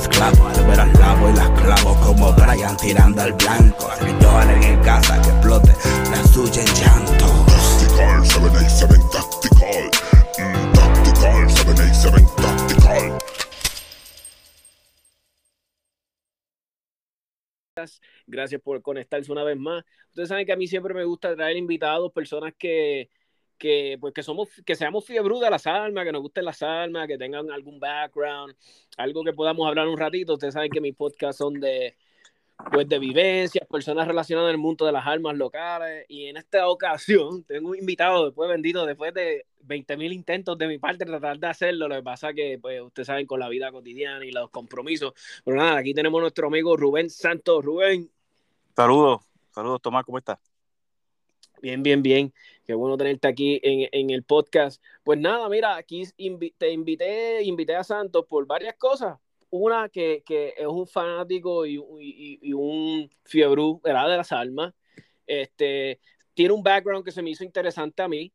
esclavo. Al ver al lavo y las clavo como Brian tirando al blanco. Lloren en casa que explote la suya en llanto. Tactical, 787 Tactical. Mm, tactical, 787 Tactical. Gracias por conectarse una vez más. Ustedes saben que a mí siempre me gusta traer invitados, personas que, que, pues, que, somos, que seamos fiebrudas de las almas, que nos gusten las almas, que tengan algún background, algo que podamos hablar un ratito. Ustedes saben que mis podcasts son de, pues, de vivencias, personas relacionadas el mundo de las almas locales. Y en esta ocasión tengo un invitado, después bendito, después de 20.000 intentos de mi parte tratar de hacerlo. Lo que pasa que, pues, ustedes saben, con la vida cotidiana y los compromisos. Pero nada, aquí tenemos nuestro amigo Rubén Santos. Rubén, Saludos, saludos Tomás, ¿cómo estás? Bien, bien, bien. Qué bueno tenerte aquí en, el podcast. Pues nada, mira, aquí te invité, invité a Santos por varias cosas. Una que, que es un fanático y, y- y un fiebrú ¿verdad? de las almas. Este, tiene un background que se me hizo interesante a mí.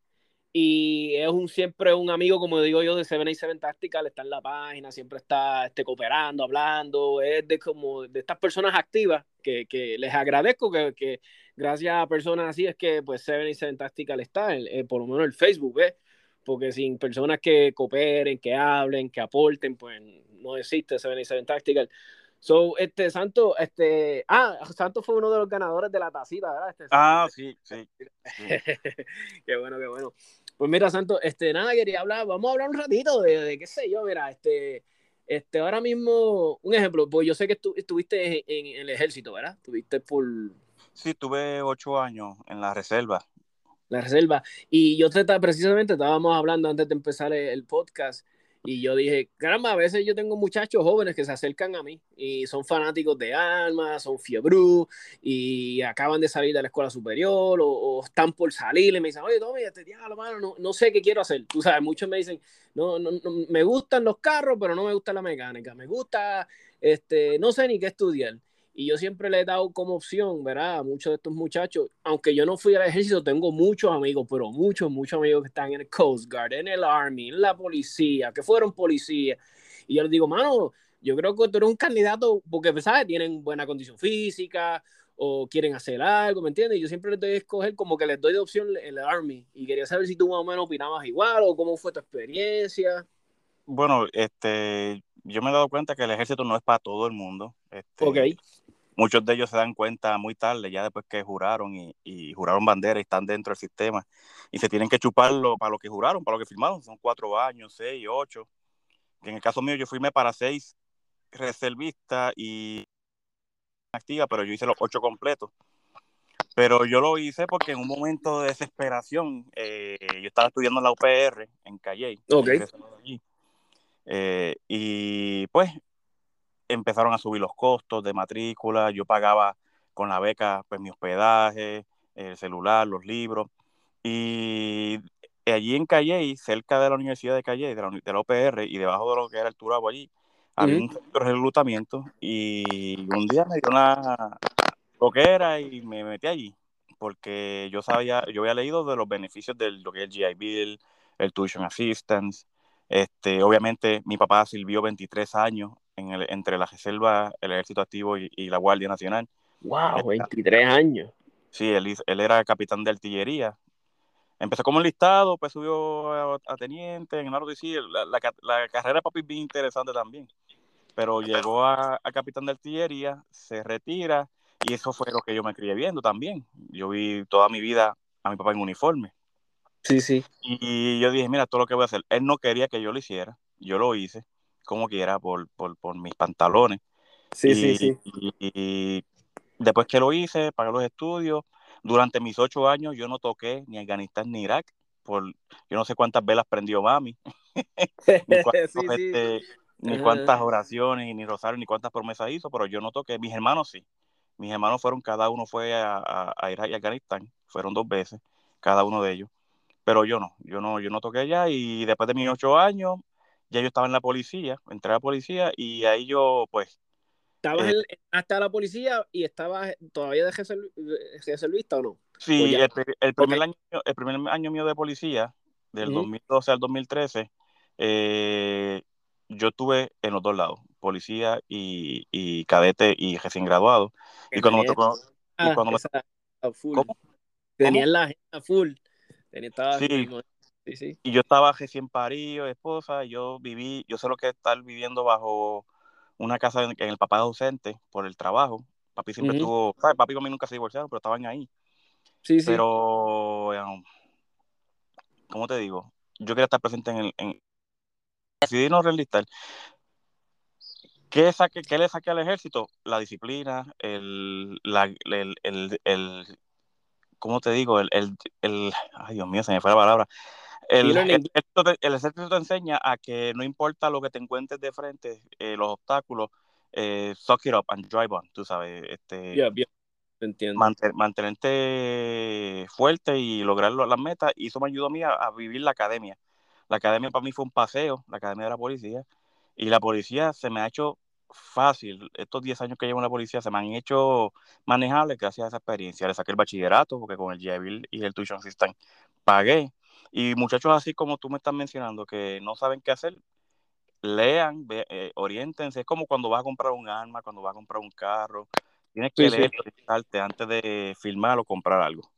Y es un siempre un amigo, como digo yo, de Seven y Seven Tactical, está en la página, siempre está este, cooperando, hablando, es de como de estas personas activas que, que les agradezco que, que gracias a personas así es que pues Seven y Seven Tactical está, en, en, por lo menos el Facebook, ¿ves? Porque sin personas que cooperen, que hablen, que aporten, pues no existe Seven y Seven Tactical. So, este Santo, este, ah, Santo fue uno de los ganadores de la tacita, ¿verdad? Este, Ah, sí, sí. qué bueno, qué bueno. Pues mira, Santo, este, nada, quería hablar, vamos a hablar un ratito de, de qué sé yo, mira, este, este, ahora mismo, un ejemplo, pues yo sé que estu estuviste en, en, el ejército, ¿verdad? Estuviste por... Sí, tuve ocho años en la reserva. La reserva. Y yo te, precisamente estábamos hablando antes de empezar el, el podcast y yo dije, caramba, a veces yo tengo muchachos jóvenes que se acercan a mí y son fanáticos de armas, son fiebrú y acaban de salir de la escuela superior o, o están por salir y me dicen, oye, Tommy, este diablo, mano, no, no, sé qué quiero hacer. Tú sabes, muchos me dicen, no, no, no, me gustan los carros, pero no me gusta la mecánica, me gusta, este, no sé ni qué estudiar. Y yo siempre le he dado como opción, ¿verdad? A muchos de estos muchachos, aunque yo no fui al ejército, tengo muchos amigos, pero muchos, muchos amigos que están en el Coast Guard, en el Army, en la policía, que fueron policías. Y yo les digo, mano, yo creo que tú eres un candidato porque, ¿sabes? Tienen buena condición física o quieren hacer algo, ¿me entiendes? Y yo siempre les doy a escoger como que les doy de opción el Army. Y quería saber si tú más o menos opinabas igual o cómo fue tu experiencia. Bueno, este, yo me he dado cuenta que el ejército no es para todo el mundo. Este, ok. Muchos de ellos se dan cuenta muy tarde, ya después que juraron y, y, juraron bandera y están dentro del sistema. Y se tienen que chuparlo para lo que juraron, para lo que firmaron. Son cuatro años, seis, ocho. En el caso mío, yo firmé para seis reservistas y activa, pero yo hice los ocho completos. Pero yo lo hice porque en un momento de desesperación, eh, yo estaba estudiando en la UPR en Calle. Ok. Eh, y pues empezaron a subir los costos de matrícula. Yo pagaba con la beca pues mi hospedaje, el celular, los libros. Y allí en Calle, cerca de la Universidad de Calle, de la, de la UPR, y debajo de lo que era el Turabo allí, había un centro de reclutamiento y un día me dio una era y me metí allí porque yo sabía, yo había leído de los beneficios de lo que es el GI Bill, el Tuition Assistance. Este, obviamente, mi papá sirvió 23 años en el, entre la reserva, el Ejército Activo y, la Guardia Nacional. ¡Wow! 23 años. Sí, él, él era capitán de artillería. Empezó como enlistado, pues subió a, teniente en el sí, la, la, la, carrera de papi es bien interesante también. Pero llegó a, a capitán de artillería, se retira y eso fue lo que yo me crié viendo también. Yo vi toda mi vida a mi papá en uniforme. Sí, sí. Y yo dije, mira, todo lo que voy a hacer. Él no quería que yo lo hiciera. Yo lo hice, como quiera, por, por, por mis pantalones. Sí, sí, sí. Y, después que lo hice, pagué los estudios. Durante mis ocho años yo no toqué ni Afganistán ni Irak. Por, yo no sé cuántas velas prendió mami. ni, este, ni cuántas oraciones, ni rosario, ni cuántas promesas hizo, pero yo no toqué. Mis hermanos sí. Mis hermanos fueron, cada uno fue a, a, Irak y Afganistán, fueron dos veces, cada uno de ellos. Pero yo no, yo no, yo no toqué allá y después de mis ocho años, ya yo estaba en la policía, entré a la policía y ahí yo, pues... ¿Estabas eh, hasta la policía y estabas todavía de reservista o no? Sí, el, primer año, el primer año mío de policía, del 2012 al 2013, eh, yo estuve en los dos lados, policía y, cadete y recién graduado. Y cuando me tocó... Y cuando me... full. Tenía la agenda full. Tenía, sí. Sí, sí. Y yo estaba recién parido, esposa, y yo viví, yo sé lo que es estar viviendo bajo una casa en, el papá ausente por el trabajo. Papi siempre ¿sabes? Papi conmigo nunca se divorciaron, pero estaban ahí. Sí, sí. Pero, um, ¿cómo te digo? Yo quería estar presente en el... En, decidí no realizar ¿Qué, saque, ¿Qué le saqué al ejército? La disciplina, el, la, el, el, el ¿cómo te digo? El, el, el, ay Dios mío, se me fue la palabra. El, el, ejército te, el, ejército te, enseña a que no importa lo que te encuentres de frente, eh, los obstáculos, eh, suck it up and drive on, tú sabes. Este, yeah, yeah. Entiendo. mantenerte fuerte y lograr las metas, y eso me ayudó a mí a, a, vivir la academia. La academia para mí fue un paseo, la academia de la policía, y la policía se me ha hecho fácil. Estos 10 años que llevo en la policía se me han hecho manejables gracias a esa experiencia. Le saqué el bachillerato porque con el GIBIL y el Tuition System pagué. Y muchachos así como tú me estás mencionando que no saben qué hacer, lean, eh, orientense. Es como cuando vas a comprar un arma, cuando vas a comprar un carro. Tienes que leer, antes de filmar o comprar algo.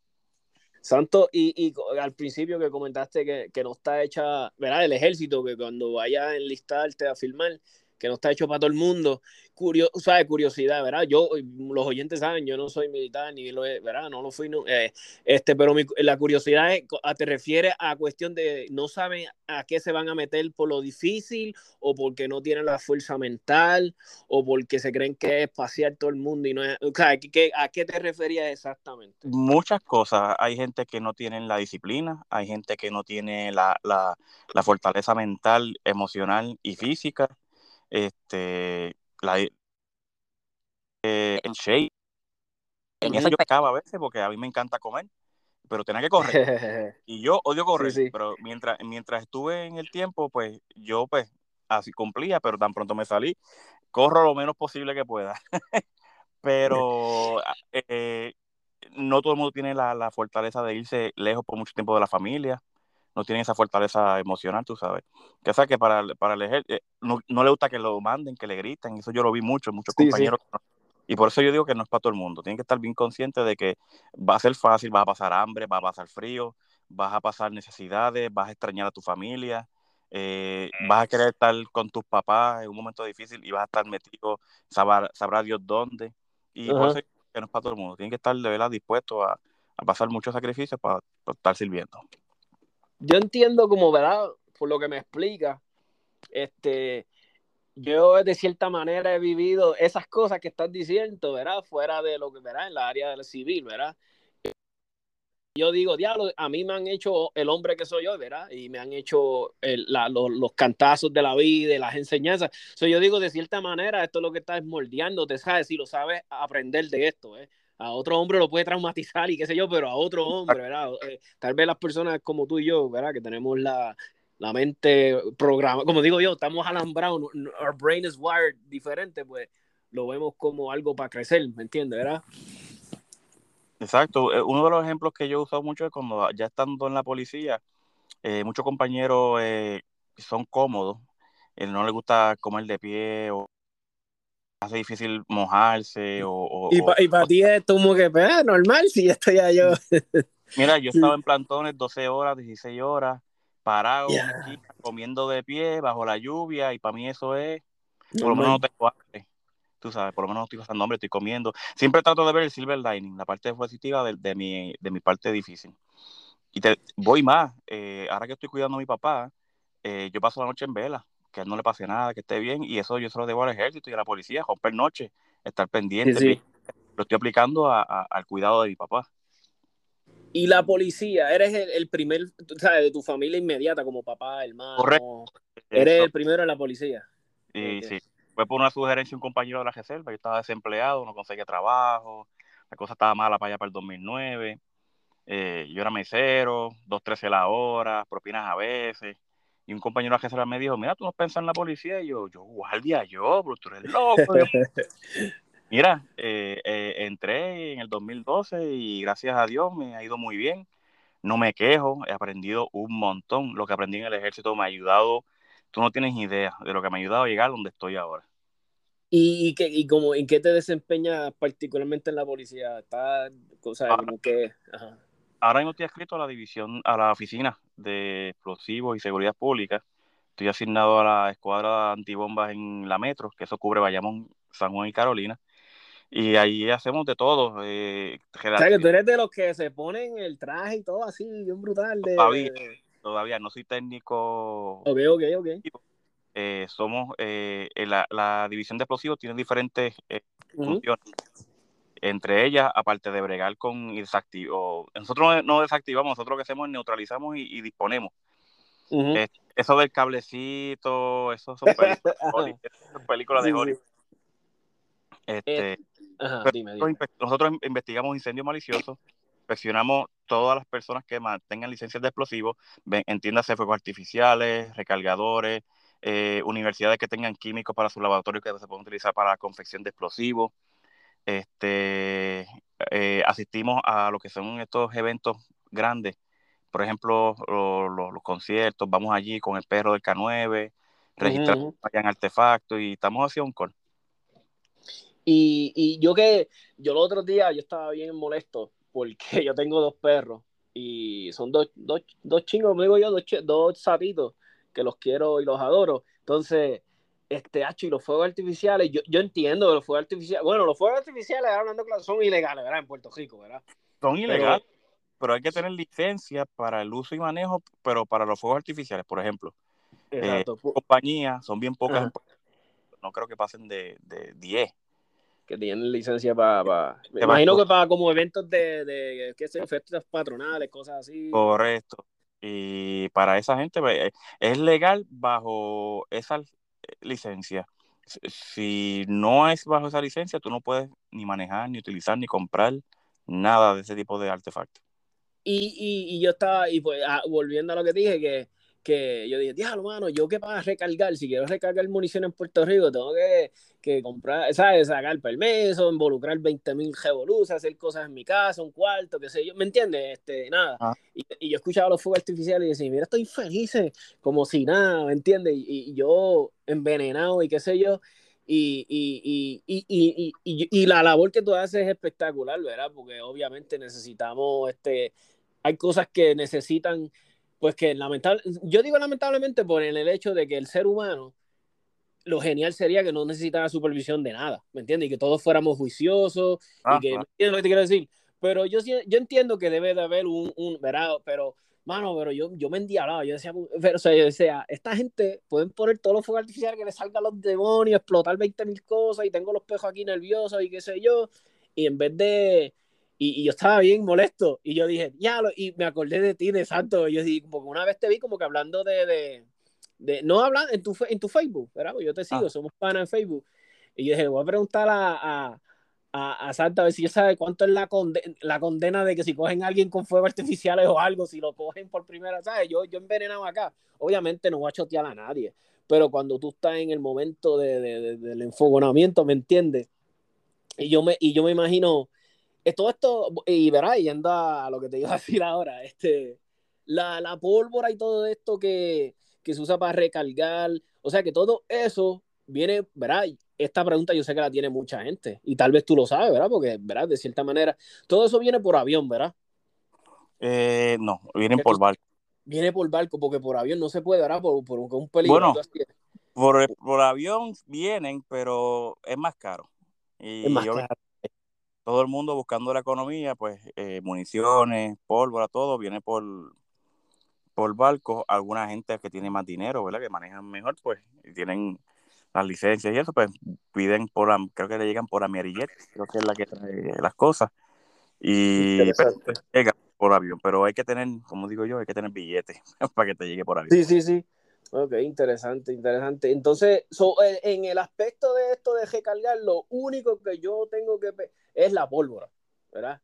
Santo, y, y, al principio que comentaste que, que, no está hecha, ¿verdad? El ejército, que cuando vaya a enlistarte a filmar, que no está hecho para todo el mundo. Curio. Curiosidad, ¿verdad? Yo, los oyentes saben, yo no soy militar ni lo ¿verdad? No lo fui, eh, este, pero la curiosidad te refiere a cuestión de no saben a qué se van a meter por lo difícil o porque no tienen la fuerza mental o porque se creen que es pasear todo el mundo y no es, sea, ¿a qué te referías exactamente? Muchas cosas. Hay gente que no tiene la disciplina, hay gente que no tiene la, la, la fortaleza mental, emocional y física este, la, eh, el shake. En eso yo acaba a veces porque a mí me encanta comer, pero tenía que correr. y yo odio correr, pero mientras, mientras estuve en el tiempo, pues yo pues así cumplía, pero tan pronto me salí, corro lo menos posible que pueda. pero eh, no todo el mundo tiene la, la, fortaleza de irse lejos por mucho tiempo de la familia no tienen esa fortaleza emocional, tú sabes. Que sea que para, para el ejército, eh, no, le gusta que lo manden, que le griten, eso yo lo vi mucho, muchos compañeros. Y por eso yo digo que no es para todo el mundo. Tienen que estar bien conscientes de que va a ser fácil, vas a pasar hambre, vas a pasar frío, vas a pasar necesidades, vas a extrañar a tu familia, eh, vas a querer estar con tus papás en un momento difícil y vas a estar metido, sabrá, sabrá Dios dónde. Y por eso que no es para todo el mundo. Tienen que estar de verdad dispuestos a, a pasar muchos sacrificios para estar sirviendo yo entiendo como, ¿verdad? Por lo que me explica, este, yo de cierta manera he vivido esas cosas que estás diciendo, ¿verdad? Fuera de lo que, ¿verdad? En la área del civil, ¿verdad? yo digo, diablo, a mí me han hecho el hombre que soy yo, ¿verdad? Y me han hecho el, la, los, los, cantazos de la vida y las enseñanzas. So, yo digo, de cierta manera, esto es lo que está moldeándote, ¿sabes? Si lo sabes aprender de esto, ¿eh? A otro hombre lo puede traumatizar y qué sé yo, pero a otro hombre, ¿verdad? Eh, tal vez las personas como tú y yo, ¿verdad? Que tenemos la, la mente programada, como digo yo, estamos alambrados, our brain is wired diferente, pues lo vemos como algo para crecer, ¿me entiendes, verdad? Exacto. Eh, uno de los ejemplos que yo he usado mucho es cuando ya estando en la policía, eh, muchos compañeros eh, son cómodos, eh, no les gusta comer de pie o hace difícil mojarse o... o y para pa ti es como que, pues, normal, si estoy ya yo... Mira, yo estaba en plantones 12 horas, 16 horas, parado, yeah. aquí, comiendo de pie, bajo la lluvia, y para mí eso es, por lo menos no tengo hambre tú sabes, por lo menos no estoy pasando hambre, estoy comiendo. Siempre trato de ver el silver lining, la parte positiva de, de mi, de mi parte difícil. Y te, voy más, eh, ahora que estoy cuidando a mi papá, eh, yo paso la noche en vela, que a él no le pase nada, que esté bien, y eso yo se lo debo al ejército y a la policía, romper noche, estar pendiente. Sí, sí. Lo estoy aplicando a, a, al cuidado de mi papá. Y la policía, eres el, el primer, ¿sabes? De tu familia inmediata, como papá, hermano. Correcto. Eres el primero en la policía. Sí, sí fue por una sugerencia de un compañero de la reserva. Yo estaba desempleado, no conseguía trabajo, la cosa estaba mala para allá para el 2009. Eh, yo era mesero, 2.13 la hora, propinas a veces. Y un compañero de la me dijo: Mira, tú no pensas en la policía. Y yo, yo, guardia, yo, pero tú eres loco. Mira, eh, eh, entré en el 2012 y gracias a Dios me ha ido muy bien. No me quejo, he aprendido un montón. Lo que aprendí en el ejército me ha ayudado tú no tienes idea de lo que me ha ayudado a llegar donde estoy ahora. ¿Y, qué, y como, en qué te desempeñas particularmente en la policía? ¿Está, o sea, ahora, como que, ajá. ahora mismo estoy adscrito a la división, a la oficina de explosivos y seguridad pública. Estoy asignado a la escuadra antibombas en la metro, que eso cubre Bayamón, San Juan y Carolina. Y ahí hacemos de todo. Eh, o sea, que tú eres de los que se ponen el traje y todo así, bien brutal. De... Todavía, todavía no soy técnico. Ok, ok, ok. Eh, somos, eh, la, la, división de explosivos tiene diferentes eh, uh -huh. funciones. Entre ellas, aparte de bregar con desactivo, nosotros no desactivamos, nosotros lo que hacemos es neutralizamos y, y disponemos. Uh -huh. eso del cablecito, eso son películas, películas de Hollywood. Este, ajá, dime, dime. Nosotros investigamos incendios maliciosos, inspeccionamos todas las personas que tengan licencias de explosivos, entiéndase fuegos artificiales, recargadores, eh, universidades que tengan químicos para su laboratorio que se pueden utilizar para la confección de explosivos. Este, eh, asistimos a lo que son estos eventos grandes, por ejemplo, los, conciertos, vamos allí con el perro del K9, registramos uh -huh. artefactos y estamos haciendo un call. Y, y yo que, yo los otros días, yo estaba bien molesto porque yo tengo dos perros y son dos, dos, dos chingos, como digo yo, dos, dos sapitos que los quiero y los adoro. Entonces, este, hacho, y los fuegos artificiales, yo, yo entiendo los fuegos artificiales, bueno, los fuegos artificiales, hablando claro, son ilegales, ¿verdad? En Puerto Rico, ¿verdad? Son ilegales, pero, pero hay que tener licencia para el uso y manejo, pero para los fuegos artificiales, por ejemplo. Eh, compañías, son bien pocas, Ajá. no creo que pasen de, de 10 que tienen licencia para. Pa, me imagino que para como eventos de, de qué sé, fiestas patronales, cosas así. Correcto. Y para esa gente pues, es legal bajo esa licencia. Si no es bajo esa licencia, tú no puedes ni manejar, ni utilizar, ni comprar nada de ese tipo de artefactos. Y, y, y yo estaba, y pues ah, volviendo a lo que dije, que que yo dije, diablo, mano, yo que para recargar, si quiero recargar municiones en Puerto Rico, tengo que, que comprar, ¿sabes? Sacar permiso, involucrar 20 mil revoluciones, hacer cosas en mi casa, un cuarto, qué sé yo, ¿me entiendes? Este, nada. Ah. Y, y, yo escuchaba los fuegos artificiales y decía, mira, estoy feliz, como si nada, ¿me entiendes? Y, y, yo envenenado y qué sé yo. Y, y, y, y, y, y, la labor que tú haces es espectacular, ¿verdad? Porque obviamente necesitamos, este, hay cosas que necesitan pues que lamentable, yo digo lamentablemente por el hecho de que el ser humano, lo genial sería que no necesitara supervisión de nada, ¿me entiendes? Y que todos fuéramos juiciosos, ah, y que, ¿me entiendes lo que te quiero decir? Pero yo, yo entiendo que debe de haber un, un ¿verdad? Pero, mano, pero yo, yo me endiablaba, yo decía, pero, o sea, yo decía, esta gente pueden poner todos los fuegos artificiales que le salgan los demonios, explotar 20 mil cosas, y tengo los pejos aquí nerviosos y qué sé yo, y en vez de Y, y yo estaba bien molesto. Y yo dije, ya, lo- y me acordé de ti, de Santo. Yo dije, porque una vez te vi como que hablando de, de, de- no hablando en tu, en tu Facebook, ¿verdad? Porque yo te sigo, Ah. somos panas en Facebook. Y yo dije, voy a preguntar a, a, a, a Santa a ver si ella sabe cuánto es la, conde- la condena de que si cogen a alguien con fuegos artificiales o algo, si lo cogen por primera, ¿sabes? Yo, yo envenenado acá. Obviamente no voy a chotear a nadie, pero cuando tú estás en el momento de, de- de- del enfogonamiento, ¿me entiendes? Y yo me, y yo me imagino, todo esto, y verás, yendo a lo que te iba a decir ahora, este, la, la pólvora y todo esto que, que se usa para recargar, o sea que todo eso viene, verás, esta pregunta yo sé que la tiene mucha gente, y tal vez tú lo sabes, ¿verdad? Porque, verás, de cierta manera, todo eso viene por avión, ¿verdad? Eh, no, vienen por barco. Viene por barco, porque por avión no se puede, ¿verdad? Por, por un peligro. Bueno, así. Por, por avión vienen, pero es más caro. Y es más caro. Todo el mundo buscando la economía, pues eh, municiones, pólvora, todo viene por, por barco. Alguna gente que tiene más dinero, ¿verdad? Que manejan mejor, pues, y tienen las licencias y eso, pues piden por, creo que le llegan por Amerijet, creo que es la que trae las cosas. Y pues, llega por avión, pero hay que tener, como digo yo, hay que tener billetes para que te llegue por avión. Sí, sí, sí. Ok, interesante, interesante. Entonces, so, eh, en el aspecto de esto de recargar, lo único que yo tengo que es la pólvora, ¿verdad?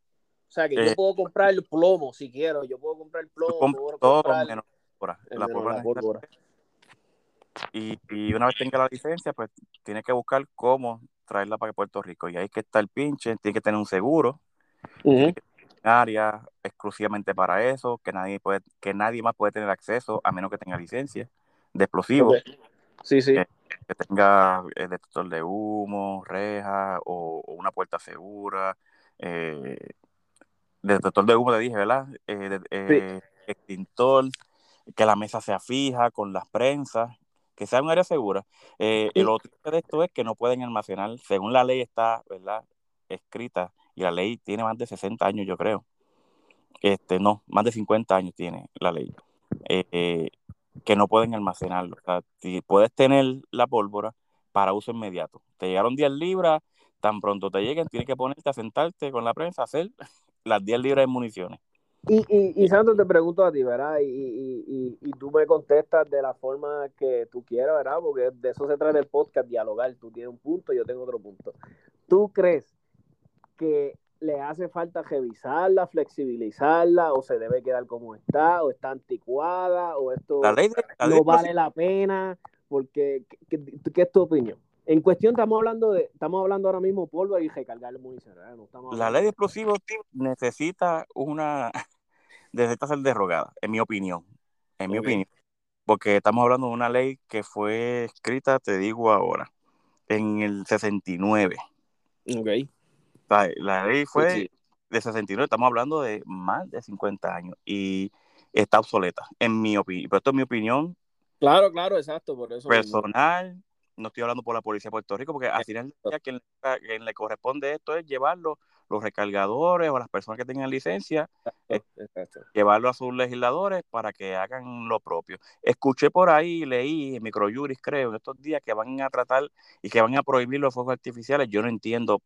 O sea, que yo Eh. puedo comprar el plomo si quiero, yo puedo comprar el plomo, puedo todo comprar menos pólvora. La pólvora la pólvora. Y, y una vez tenga la licencia, pues tiene que buscar cómo traerla para Puerto Rico. Y ahí que está el pinche, tiene que tener un seguro, Ujú. área exclusivamente para eso, que nadie puede, que nadie más puede tener acceso a menos que tenga licencia de explosivos. Sí, sí. Eh, que tenga eh, detector de humo, reja o, o una puerta segura. Eh, detector de humo te dije, ¿verdad? Eh, de- Extintor, que la mesa sea fija con las prensas, que sea un área segura. Eh, el otro de esto es que no pueden almacenar, según la ley está, ¿verdad? Escrita, y la ley tiene más de 60 años, yo creo. Este, no, más de 50 años tiene la ley. Eh, eh, que no pueden almacenarlo. O sea, si puedes tener la pólvora para uso inmediato. Te llegaron 10 libras, tan pronto te lleguen, tienes que ponerte a sentarte con la prensa a hacer las 10 libras de municiones. Y, y, y Santos, te pregunto a ti, ¿verdad? Y, y, y, tú me contestas de la forma que tú quieras, ¿verdad? Porque de eso se trata el podcast, dialogar. Tú tienes un punto, yo tengo otro punto. ¿Tú crees que le hace falta revisarla, flexibilizarla, o se debe quedar como está, o está anticuada, o esto La ley de, la ley no de vale la pena? Porque, ¿qué, qué- qué es tu opinión? En cuestión estamos hablando de, estamos hablando ahora mismo polvo y recargar municiones, ¿verdad? No estamos La ley de explosivos necesita una necesita ser derogada, en mi opinión. En mi opinión. Porque estamos hablando de una ley que fue escrita, te digo ahora, en el 69. Ok. La ley fue Sí, sí. de 69, estamos hablando de más de 50 años y está obsoleta, en mi opinión. Pero esto es mi opinión Claro, claro, exacto, por eso. mismo. personal. No estoy hablando por la policía de Puerto Rico, porque al final quien, quien le corresponde esto es llevarlo, los recargadores o las personas que tengan licencia, Exacto. llevarlo a sus legisladores para que hagan lo propio. Escuché por ahí, leí en Microjuris, creo, en estos días que van a tratar y que van a prohibir los fuegos artificiales. Yo no entiendo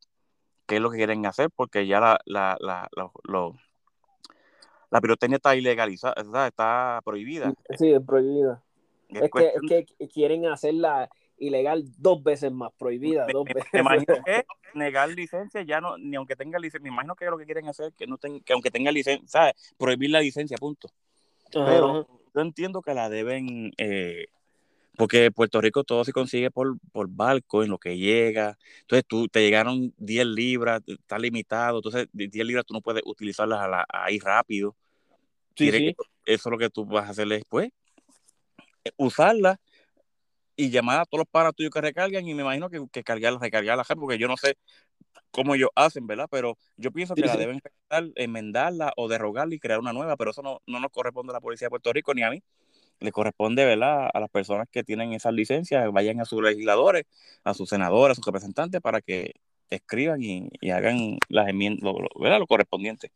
qué es lo que quieren hacer porque ya la, la, la, lo- lo- la pirotecnia está ilegalizada, está prohibida. Sí, es prohibida. Es Es que, es que quieren hacerla ilegal dos veces más, prohibida me, dos me- veces. me imagino que negar licencia ya no, ni aunque tenga licencia, me imagino que lo que quieren hacer que no ten- que aunque tenga licencia, ¿sabes? Prohibir la licencia, punto. Pero ajá. yo entiendo que la deben, eh, porque Puerto Rico todo se consigue por, por barco, en lo que llega. Entonces tú te llegaron 10 libras, está limitado, entonces de 10 libras tú no puedes utilizarlas a la- ahí rápido. Sí, sí. que eso es lo que tú vas a hacer después, eh, usarla y llamar a todos los panas tuyos que recargan y me imagino que, que cargarla, recargarla, porque yo no sé cómo ellos hacen, ¿verdad? Pero yo pienso que Sí, la deben enmendarla o derrogarla y crear una nueva, pero eso no, no nos corresponde a la Policía de Puerto Rico ni a mí. Le corresponde, ¿verdad? A las personas que tienen esas licencias, vayan a sus legisladores, a sus senadores, a sus representantes para que escriban y, y hagan las enmiendas, lo, lo- ¿verdad? Lo correspondiente.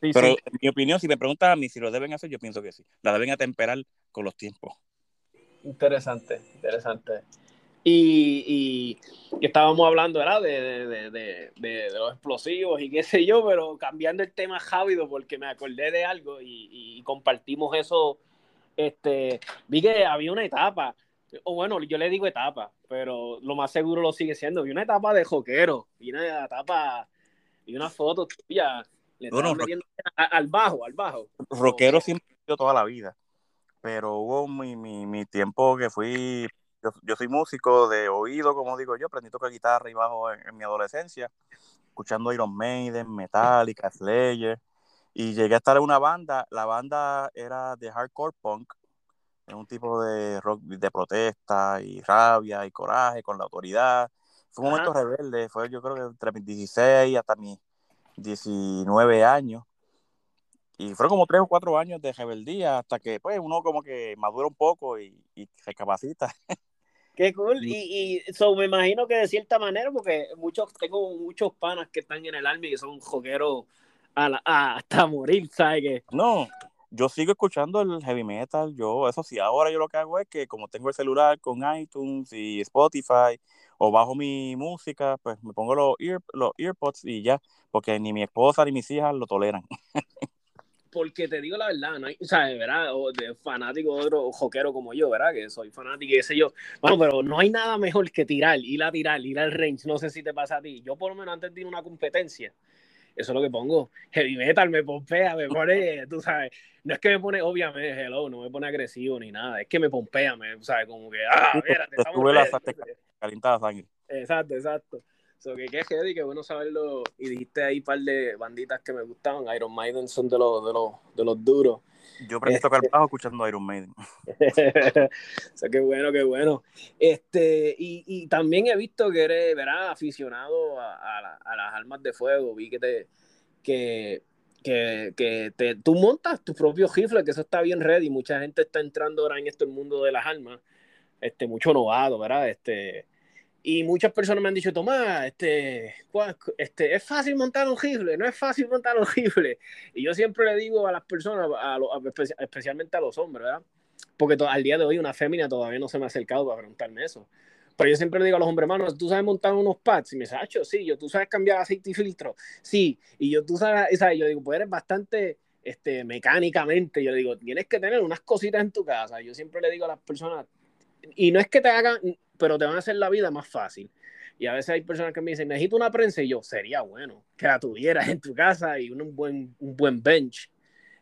Sí, Pero sí. en mi opinión, si me preguntas a mí si lo deben hacer, yo pienso que sí. La deben atemperar con los tiempos. Interesante, interesante. Y, y, estábamos hablando ¿verdad? De, de, de, de, los explosivos y qué sé yo, pero cambiando el tema rápido porque me acordé de algo y, y compartimos eso. Este, vi que había una etapa, o bueno, yo le digo etapa, pero lo más seguro lo sigue siendo. Vi una etapa de joquero, vi una etapa, vi una foto tuya, le bueno, metiendo al bajo, al bajo. Rockero siempre toda la vida, pero hubo mi, mi, mi tiempo que fui yo, soy músico de oído, como digo yo, aprendí a tocar guitarra y bajo en, mi adolescencia, escuchando Iron Maiden, Metallica, Slayer, y llegué a estar en una banda, la banda era de hardcore punk, un tipo de rock de protesta y rabia y coraje con la autoridad. Fue un momento rebelde, fue yo creo que entre mis 16 hasta mis 19 años. Y fueron como tres o cuatro años de rebeldía hasta que pues uno como que madura un poco y, y recapacita. Qué cool. Y, y so, me imagino que de cierta manera, porque muchos, tengo muchos panas que están en el army que son jogueros hasta morir, ¿sabes qué? No, yo sigo escuchando el heavy metal. Yo, eso sí, ahora yo lo que hago es que como tengo el celular con iTunes y Spotify, o bajo mi música, pues me pongo los, ear, los earpods y ya, porque ni mi esposa ni mis hijas lo toleran. porque te digo la verdad, no hay, o sea, ¿verdad? O de fanático de otro joquero como yo, ¿verdad? Que soy fanático y qué sé yo. Bueno, pero no hay nada mejor que tirar, ir a tirar, ir al range. No sé si te pasa a ti. Yo por lo menos antes de ir a una competencia, eso es lo que pongo. Heavy metal me pompea, me pone, tú sabes, no es que me pone, obviamente, hello, no me pone agresivo ni nada, es que me pompea, me, ¿sabes? Como que, ah, mira, te estamos... La, la sangre. Exacto, exacto. So, que qué heavy, qué bueno saberlo. Y dijiste ahí un par de banditas que me gustaban. Iron Maiden son de los, de los, de los duros. Yo aprendí a tocar este bajo escuchando Iron Maiden. o sea, qué bueno, qué bueno. Este, y, y también he visto que eres, verás, aficionado a, a, a, las armas de fuego. Vi que te, que, que, que te, tú montas tus propios rifles, que eso está bien ready. Mucha gente está entrando ahora en esto el mundo de las armas. Este, mucho novado, ¿verdad? Este, y muchas personas me han dicho, Tomás, este, este, es fácil montar un rifle, no es fácil montar un rifle. Y yo siempre le digo a las personas, a especialmente a los hombres, ¿verdad? Porque al día de hoy una fémina todavía no se me ha acercado para preguntarme eso. Pero yo siempre le digo a los hombres, hermanos, ¿tú sabes montar unos pads? Y me dice, Acho, sí, yo, ¿tú sabes cambiar aceite y filtro? Sí, y yo, ¿tú sabes? ¿sabes? Yo digo, pues eres bastante este, mecánicamente. Yo le digo, tienes que tener unas cositas en tu casa. Yo siempre le digo a las personas, y no es que te hagan, pero te van a hacer la vida más fácil. Y a veces hay personas que me dicen, necesito una prensa, y yo, sería bueno que la tuvieras en tu casa y un buen, un buen bench.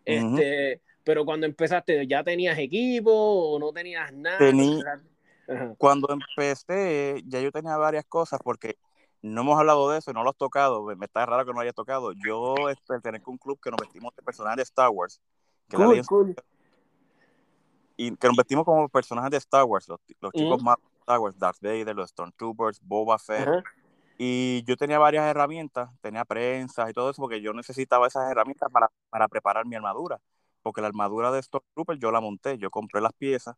este, pero cuando empezaste, ¿ya tenías equipo o no tenías nada? Cuando empecé, ya yo tenía varias cosas porque no hemos hablado de eso, no lo has tocado, me está raro que no lo hayas tocado. Yo pertenezco a un club que nos vestimos de personajes de Star Wars. Que cool, y que nos vestimos como personajes de Star Wars, los, chicos más Star Wars, Darth Vader, los Stormtroopers, Boba Fett. Y yo tenía varias herramientas, tenía prensas y todo eso, porque yo necesitaba esas herramientas para, para preparar mi armadura. Porque la armadura de Stormtrooper yo la monté, yo compré las piezas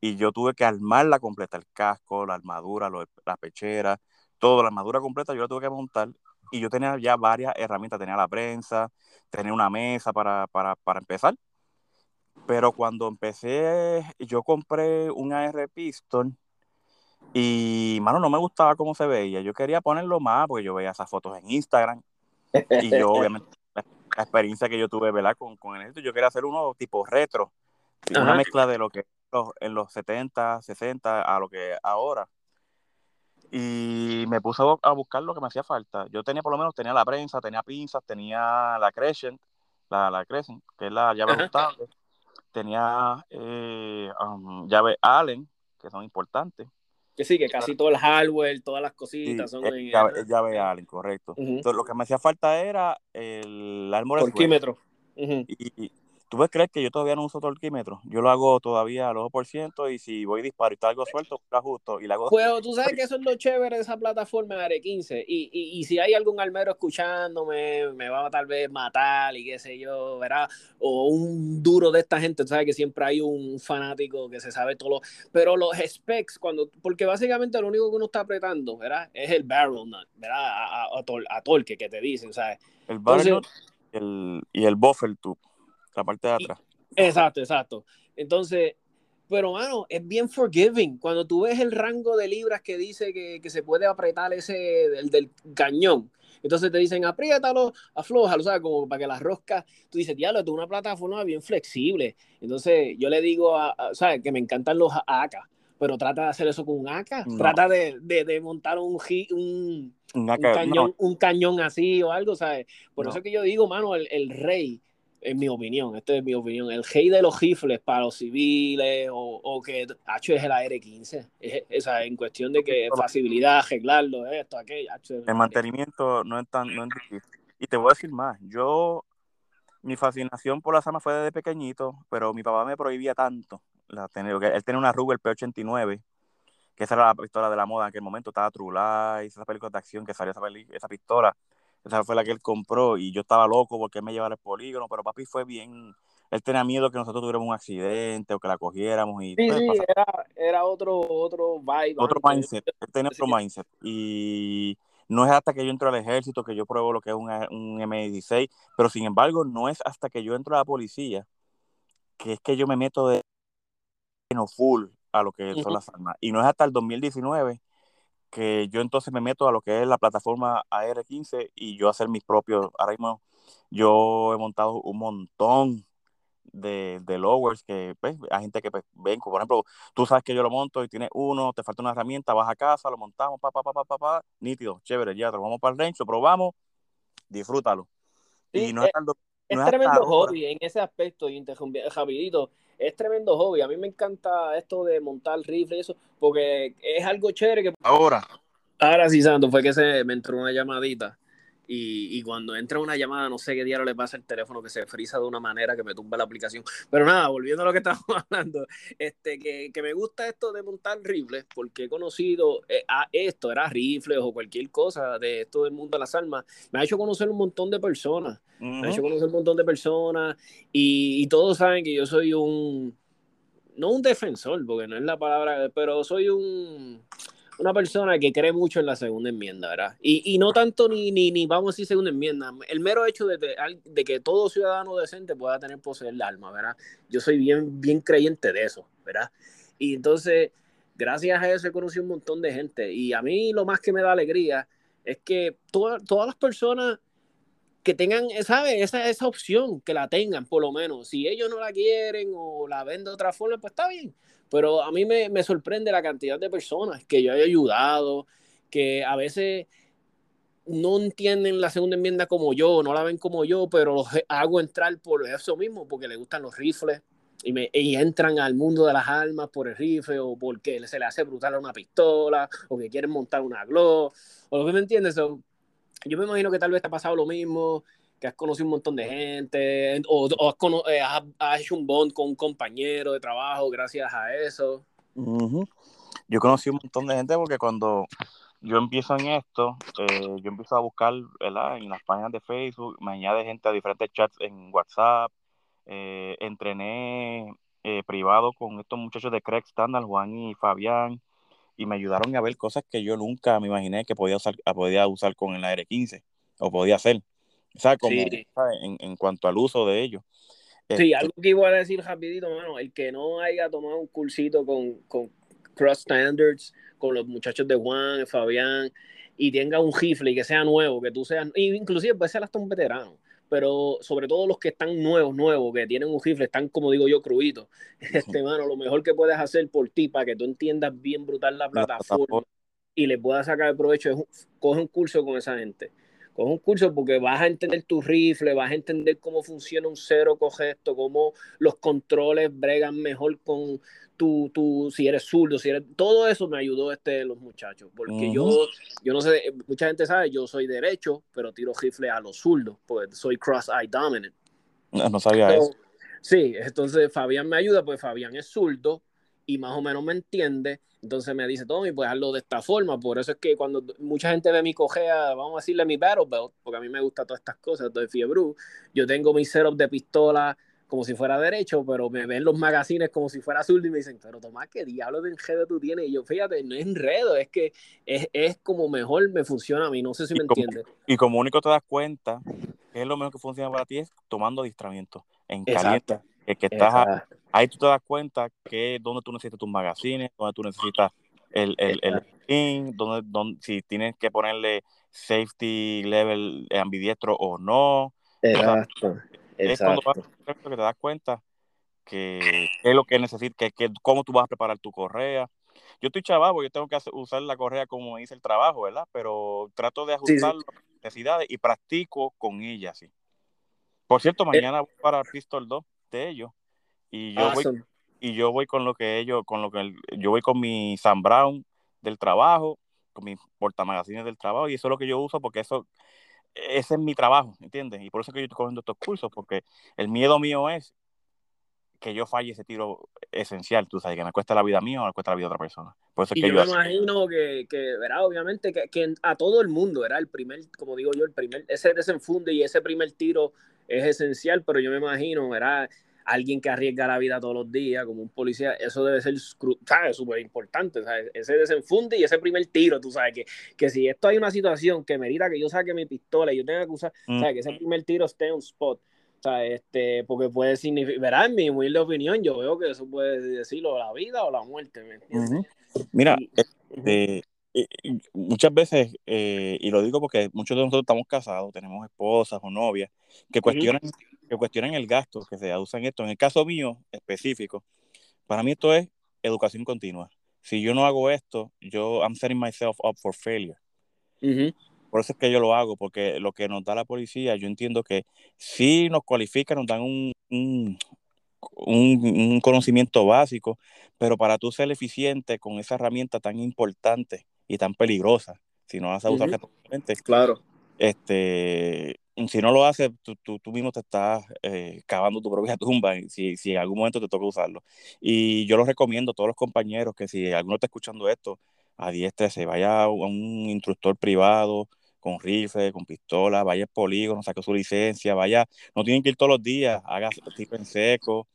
y yo tuve que armarla completa, el casco, la armadura, la pechera, todo, la armadura completa yo la tuve que montar. Y yo tenía ya varias herramientas, tenía la prensa, tenía una mesa para, para, para empezar pero cuando empecé, yo compré un AR Piston y, mano, no me gustaba cómo se veía. Yo quería ponerlo más porque yo veía esas fotos en Instagram. Y yo, obviamente, la, experiencia que yo tuve, ¿verdad? Con, con el yo quería hacer uno tipo retro. Una mezcla de lo que en los 70, 60 a lo que ahora. Y me puse a buscar lo que me hacía falta. Yo tenía, por lo menos, tenía la prensa, tenía pinzas, tenía la Crescent, la, la Crescent, que es la llave ajustable tenía eh, um, llaves Allen, que son importantes. Que sí, que casi todo el hardware, todas las cositas son en, llave, Allen, correcto. Entonces, lo que me hacía falta era el armor Torquímetro. y, ¿Tú puedes creer que yo todavía no uso torquímetro? Yo lo hago todavía al 2% y si voy a disparo y está algo suelto, lo ajusto y lo hago. Pues tú sabes que eso es lo chévere de esa plataforma de 15 y, y, y, si hay algún almero escuchándome, me va a tal vez matar y qué sé yo, ¿verdad? O un duro de esta gente, tú sabes que siempre hay un fanático que se sabe todo lo... Pero los specs, cuando... Porque básicamente lo único que uno está apretando, ¿verdad? Es el barrel nut, ¿verdad? A, a, torque que te dicen, ¿sabes? El barrel el, y el buffer tube la parte de atrás. Exacto, exacto. Entonces, pero mano, es bien forgiving. Cuando tú ves el rango de libras que dice que, que se puede apretar ese el del cañón, entonces te dicen apriétalo, aflojalo, ¿sabes? Como para que las roscas, tú dices, diablo, es una plataforma bien flexible. Entonces yo le digo, a, a, ¿sabes? Que me encantan los AK, pero trata de hacer eso con un AK, No. trata de, de, de montar un, un, Un un AK, cañón, no, un cañón así o algo, ¿sabes? Por No. eso es que yo digo, mano, el, el rey, en mi opinión, esta es mi opinión, el rey de los rifles para los civiles o, o que hacho es el AR-15, es, esa, en cuestión de que facilidad, arreglarlo, esto, aquello, el mantenimiento no es tan no es difícil. Y te voy a decir más, yo, mi fascinación por las armas fue desde pequeñito, pero mi papá me prohibía tanto la tener, él tenía una Ruger P89, que esa era la pistola de la moda en aquel momento, estaba True Lies, esas películas de acción que salió esa, peli- esa pistola, esa fue la que él compró y yo estaba loco porque él me llevara el polígono, pero papi fue bien, él tenía miedo que nosotros tuviéramos un accidente o que la cogiéramos y Sí, pues, sí, era, era otro, otro vibe. otro mindset, él tenía otro mindset. Y no es hasta que yo entro al ejército que yo pruebo lo que es un, un M16, pero sin embargo no es hasta que yo entro a la policía que es que yo me meto de full a lo que son las armas. Y no es hasta el 2019 que yo entonces me meto a lo que es la plataforma AR-15 y yo hacer mis propios, ahora mismo yo he montado un montón de, de lowers que pues, hay gente que pues, ven, por ejemplo, tú sabes que yo lo monto y tienes uno, te falta una herramienta, vas a casa, lo montamos, pa, pa, pa, pa, pa, pa, nítido, chévere, ya, te lo vamos para el range, lo probamos, disfrútalo. Sí, y no es, eh, Es tremendo ahora. hobby en ese aspecto, y rapidito, es tremendo hobby. A mí me encanta esto de montar rifle y eso, porque es algo chévere que... Ahora, Ahora sí, Santo, fue que se me entró una llamadita y, y cuando entra una llamada no sé qué diablo le pasa al teléfono que se frisa de una manera que me tumba la aplicación. Pero nada, volviendo a lo que estábamos hablando, este, que, que me gusta esto de montar rifles porque he conocido eh, a esto, era rifles o cualquier cosa de esto del mundo de las armas, me ha hecho conocer un montón de personas. Me ha hecho conocer un montón de personas y, y todos saben que yo soy un, no un defensor, porque no es la palabra, pero soy un, una persona que cree mucho en la segunda enmienda, ¿verdad? Y, y no tanto ni, ni, ni vamos a decir segunda enmienda, el mero hecho de, de, que todo ciudadano decente pueda tener poseer el arma, ¿verdad? Yo soy bien, bien creyente de eso, ¿verdad? Y entonces, gracias a eso he conocido un montón de gente y a mí lo más que me da alegría es que toda, todas las personas que tengan, ¿sabes? Esa, esa opción, que la tengan por lo menos. Si ellos no la quieren o la ven de otra forma, pues está bien. Pero a mí me, me sorprende la cantidad de personas que yo he ayudado, que a veces no entienden la segunda enmienda como yo, no la ven como yo, pero los hago entrar por eso mismo, porque les gustan los rifles y, me, y entran al mundo de las armas por el rifle o porque se le hace brutal a una pistola o que quieren montar una Glock o lo que me entiendes. So, yo me imagino que tal vez te ha pasado lo mismo, que has conocido un montón de gente o, eh, has, hecho un bond con un compañero de trabajo gracias a eso. Yo conocí un montón de gente porque cuando yo empiezo en esto, eh, yo empiezo a buscar en las páginas de Facebook, me añade gente a diferentes chats en WhatsApp, eh, entrené privado con estos muchachos de Craig Standard, Juan y Fabián, y me ayudaron a ver cosas que yo nunca me imaginé que podía usar, podía usar con el AR-15 o podía hacer. O sea, como Sí. ¿sabes? En, en cuanto al uso de ellos. Sí, Este, algo que iba a decir rapidito, mano, el que no haya tomado un cursito con, con Cross Standards, con los muchachos de Juan, Fabián, y tenga un rifle y que sea nuevo, que tú seas, inclusive puede ser hasta un veterano, pero sobre todo los que están nuevos, nuevos, que tienen un rifle, están como digo yo, cruditos. Este, mano, lo mejor que puedes hacer por ti, para que tú entiendas bien brutal la la plataforma plataforma, y le puedas sacar el provecho, es coge un curso con esa gente. Coge un curso porque vas a entender tu rifle, vas a entender cómo funciona un cero correcto, cómo los controles bregan mejor con tu, tu si eres zurdo, si eres... Todo eso me ayudó este, los muchachos, porque yo, yo no sé, mucha gente sabe, yo soy derecho, pero tiro rifle a los zurdos, porque soy cross-eye dominant. no, no sabía So, eso. sí, entonces Fabián me ayuda, pues Fabián es zurdo y más o menos me entiende. Entonces me dice, Tommy, pues hazlo de esta forma. Por eso es que cuando mucha gente ve mi cojea, vamos a decirle mi battle belt, porque a mí me gustan todas estas cosas, de fiebre, yo tengo mi setup de pistola como si fuera derecho, pero me ven los magazines como si fuera zurdo y me dicen, pero Tomás, ¿qué diablo de enredo tú tienes? Y yo, fíjate, no es enredo, es que es, es como mejor me funciona a mí, no sé si Y me como, entiendes. y como único te das cuenta que es lo mejor que funciona para ti es tomando adiestramiento en caliente, Exacto, que, que estás a- ahí tú te das cuenta que dónde tú necesitas tus magazines, dónde tú necesitas el, el, el pin, dónde, dónde, si tienes que ponerle safety level ambidiestro o no. Exacto. O sea, es cuando vas que te das cuenta que es lo que necesitas, que, que, cómo tú vas a preparar tu correa. Yo estoy chavo, yo tengo que hacer, usar la correa como hice el trabajo, ¿verdad? Pero trato de ajustar Sí, sí. las necesidades y practico con ella, sí. Por cierto, Eh, mañana voy para Pistol 2 de ellos y yo voy awesome. y yo voy con lo que ellos, con lo que el- yo voy con mi Sam Brown del trabajo, con mis portamagazines del trabajo, y eso es lo que yo uso porque eso, ese es mi trabajo, ¿entiendes? Y por eso es que yo estoy cogiendo estos cursos, porque el miedo mío es que yo falle ese tiro esencial, tú sabes, que me cuesta la vida mía o me cuesta la vida de otra persona. Por eso es Y que yo yo, me imagino que, que ¿verdad? Obviamente, que, que a todo el mundo, ¿verdad? El primer, como digo yo, el primer, ese desenfunde y ese primer tiro es esencial, pero yo me imagino, ¿verdad? Alguien que arriesga la vida todos los días, como un policía, eso debe ser. Súper importante, ¿sabes? Ese desenfunde y ese primer tiro, tú sabes, que, que si esto hay una situación que merita que yo saque mi pistola y yo tenga que usar, Mm. ¿sabes? Que ese primer tiro esté en un spot. O sea, este, porque puede significar, ¿verdad? En mi humilde opinión, yo veo que eso puede decirlo la vida o la muerte, ¿me entiendes? Ujú. Mira, Y- este, muchas veces, eh, y lo digo porque muchos de nosotros estamos casados, tenemos esposas o novias, que cuestionan, que cuestionan el gasto que se usa en esto. En el caso mío específico, para mí esto es educación continua. Si yo no hago esto, yo I'm setting myself up for failure. Por eso es que yo lo hago, porque lo que nos da la policía, yo entiendo que sí nos cualifica, nos dan un, un, un, un conocimiento básico, pero para tú ser eficiente con esa herramienta tan importante y tan peligrosa, si no vas a usar responsablemente, Claro. este, si no lo haces, tú, tú, tú mismo te estás eh, cavando tu propia tumba si, si en algún momento te toca usarlo. Y yo lo recomiendo a todos los compañeros que si alguno está escuchando esto, adiéstrese, vaya a un instructor privado con rifle, con pistola, vaya al polígono, saque su licencia, vaya, no tienen que ir todos los días, haga tipo en seco.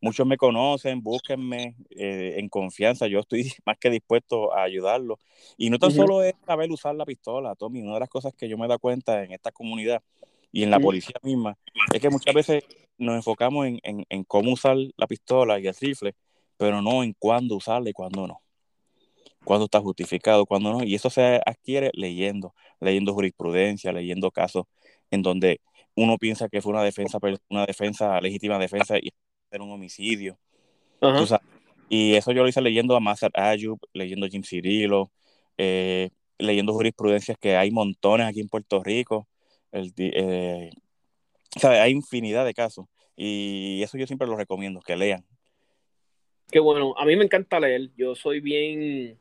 Muchos me conocen, búsquenme eh, en confianza, yo estoy más que dispuesto a ayudarlos. Y no tan solo es saber usar la pistola, Tommy, una de las cosas que yo me he dado cuenta en esta comunidad y en la policía misma es que muchas veces nos enfocamos en, en, en cómo usar la pistola y el rifle, pero no en cuándo usarla y cuándo no. Cuándo está justificado, cuándo no. Y eso se adquiere leyendo, leyendo jurisprudencia, leyendo casos en donde uno piensa que fue una defensa, una defensa, legítima defensa y era un homicidio. Sabes. Y eso yo lo hice leyendo a Mazar Ayub, leyendo a Jim Cirilo, eh, leyendo jurisprudencias que hay montones aquí en Puerto Rico. El, eh, ¿sabes? Hay infinidad de casos. Y eso yo siempre lo recomiendo, que lean. Qué bueno. A mí me encanta leer. Yo soy bien,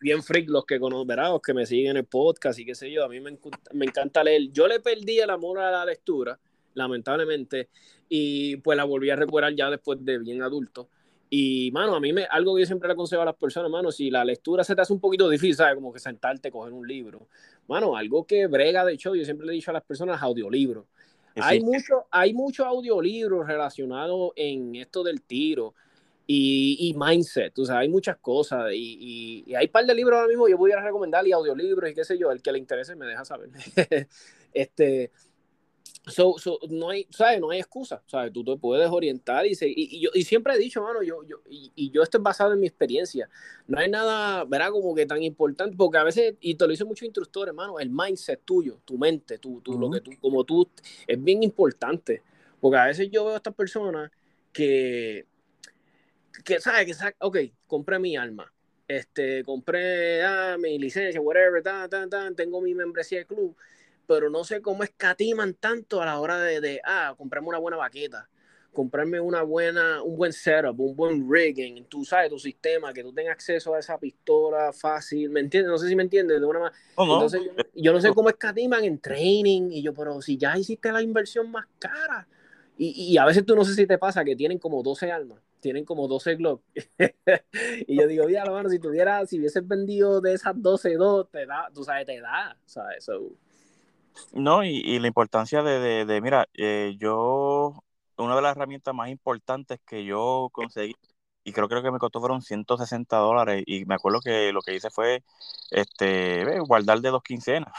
bien freak, los que ¿verdad? Los que me siguen en el podcast y qué sé yo. A mí me, me encanta leer. Yo le perdí el amor a la lectura, lamentablemente, y pues la volví a recuperar ya después de bien adulto. Y, mano, a mí me, algo que yo siempre le aconsejo a las personas, mano, si la lectura se te hace un poquito difícil, ¿sabes? Como que sentarte, coger un libro. Mano, algo que brega, de hecho, yo siempre le he dicho a las personas, audiolibros. Hay mucho, hay muchos audiolibros relacionados en esto del tiro y, y mindset, o sea, hay muchas cosas y, y, y hay un par de libros ahora mismo yo pudiera recomendar y audiolibros y qué sé yo, el que le interese me deja saber. este, so, so, no hay, ¿sabes? No hay excusa, ¿sabes? Tú te puedes orientar y, se, y, y, yo y siempre he dicho, mano, yo, yo y, y, yo esto es basado en mi experiencia. No hay nada, ¿verdad? Como que tan importante, porque a veces, y te lo dicen muchos instructores, hermano, el mindset tuyo, tu mente, tú, tú, uh -huh. lo que tú, como tú, es bien importante. Porque a veces yo veo a estas personas que, que sabe que sabe, ok, compré mi alma, este, compré ah, mi licencia, whatever, ta, ta, ta, tengo mi membresía de club, pero no sé cómo escatiman tanto a la hora de, de ah, comprarme una buena baqueta, comprarme una buena, un buen setup, un buen rigging, tú sabes, tu sistema, que tú tengas acceso a esa pistola fácil, ¿me entiendes? No sé si me entiendes, de una manera. Oh, no. Entonces, yo, yo, no sé cómo escatiman en training, y yo, pero si ya hiciste la inversión más cara, y, y, a veces tú no sé si te pasa que tienen como 12 armas, tienen como 12 Glock. y yo digo, mira, mano, si tuviera, si hubieses vendido de esas 12, 2, te da, tú sabes, te da, ¿sabes? So. No, y, y, la importancia de, de, de mira, eh, yo, una de las herramientas más importantes que yo conseguí, y creo, creo que me costó fueron 160 dólares, y me acuerdo que lo que hice fue este, guardar de dos quincenas.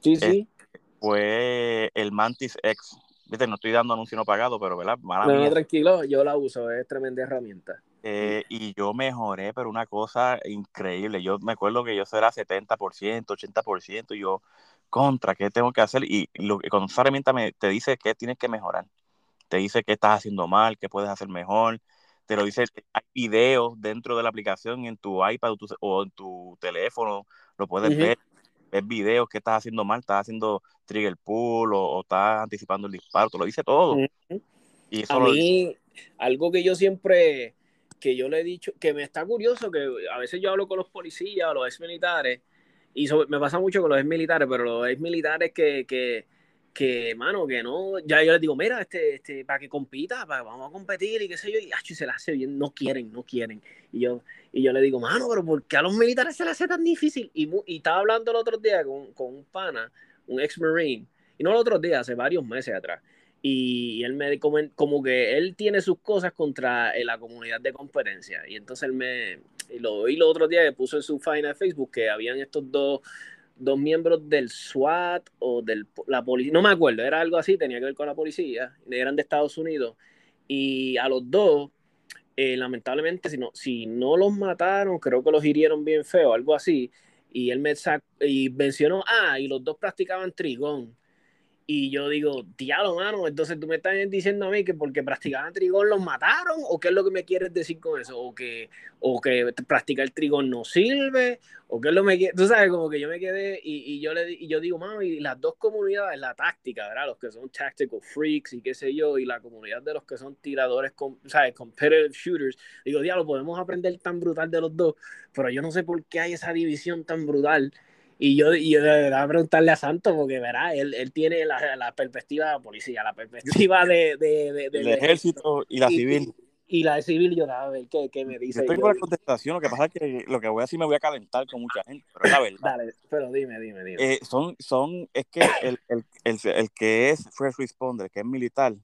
Sí, sí. Eh, fue el Mantis X viste, no estoy dando anuncio no pagado, pero ¿verdad? Mala no, tranquilo, yo la uso, es tremenda herramienta. Eh, y yo mejoré, pero una cosa increíble. Yo me acuerdo que yo era 70%, 80%, y yo, contra, ¿qué tengo que hacer? Y lo, con esa herramienta me, te dice que tienes que mejorar. Te dice qué estás haciendo mal, qué puedes hacer mejor. Te lo dice, hay videos dentro de la aplicación en tu iPad o, en tu teléfono, lo puedes ver ves videos que estás haciendo mal, estás haciendo trigger pull o, estás anticipando el disparo, te lo dice todo. y a mí, algo que yo siempre, que yo le he dicho, que me está curioso, que a veces yo hablo con los policías o los ex militares, y me pasa mucho con los ex militares, pero los ex militares que, que, que, mano, que no, ya yo les digo, mira, este, este, para que compita, para, vamos a competir y qué sé yo, y, y se la hace bien, no quieren, no quieren. Y yo, y yo le digo, mano, pero ¿por qué a los militares se les hace tan difícil? Y, y estaba hablando el otro día con, con un pana, un ex-marine, y no el otro día, hace varios meses atrás. Y él me como, como que él tiene sus cosas contra eh, la comunidad de competencia. Y entonces él me, lo oí el otro día que puso en su página de Facebook que habían estos dos dos miembros del SWAT o de la policía, no me acuerdo, era algo así, tenía que ver con la policía, eran de Estados Unidos, y a los dos, eh, lamentablemente, si no, si no los mataron, creo que los hirieron bien feo, algo así, y él me y mencionó, ah, y los dos practicaban trigón. Y yo digo, diablo, mano, entonces tú me estás diciendo a mí que porque practicaban trigón los mataron, o qué es lo que me quieres decir con eso, o que, o que practicar trigón no sirve, o qué es lo que me tú sabes, como que yo me quedé y, y yo le y yo digo, mano, y las dos comunidades, la táctica, ¿verdad? Los que son tactical freaks y qué sé yo, y la comunidad de los que son tiradores, ¿sabes? Competitive shooters, digo, diablo, podemos aprender tan brutal de los dos, pero yo no sé por qué hay esa división tan brutal y yo, y yo a preguntarle a Santos, porque verá, él, él tiene la, la, perspectiva de la policía, la perspectiva de, de, de del ejército y la civil. Y, la de civil, yo a ver qué, qué me dice. Yo con la contestación, lo que pasa es que lo que voy a decir me voy a calentar con mucha gente, pero es la verdad. Dale, pero dime, dime, dime. Eh, son, son, es que el, el, el, el que es first responder, que es militar,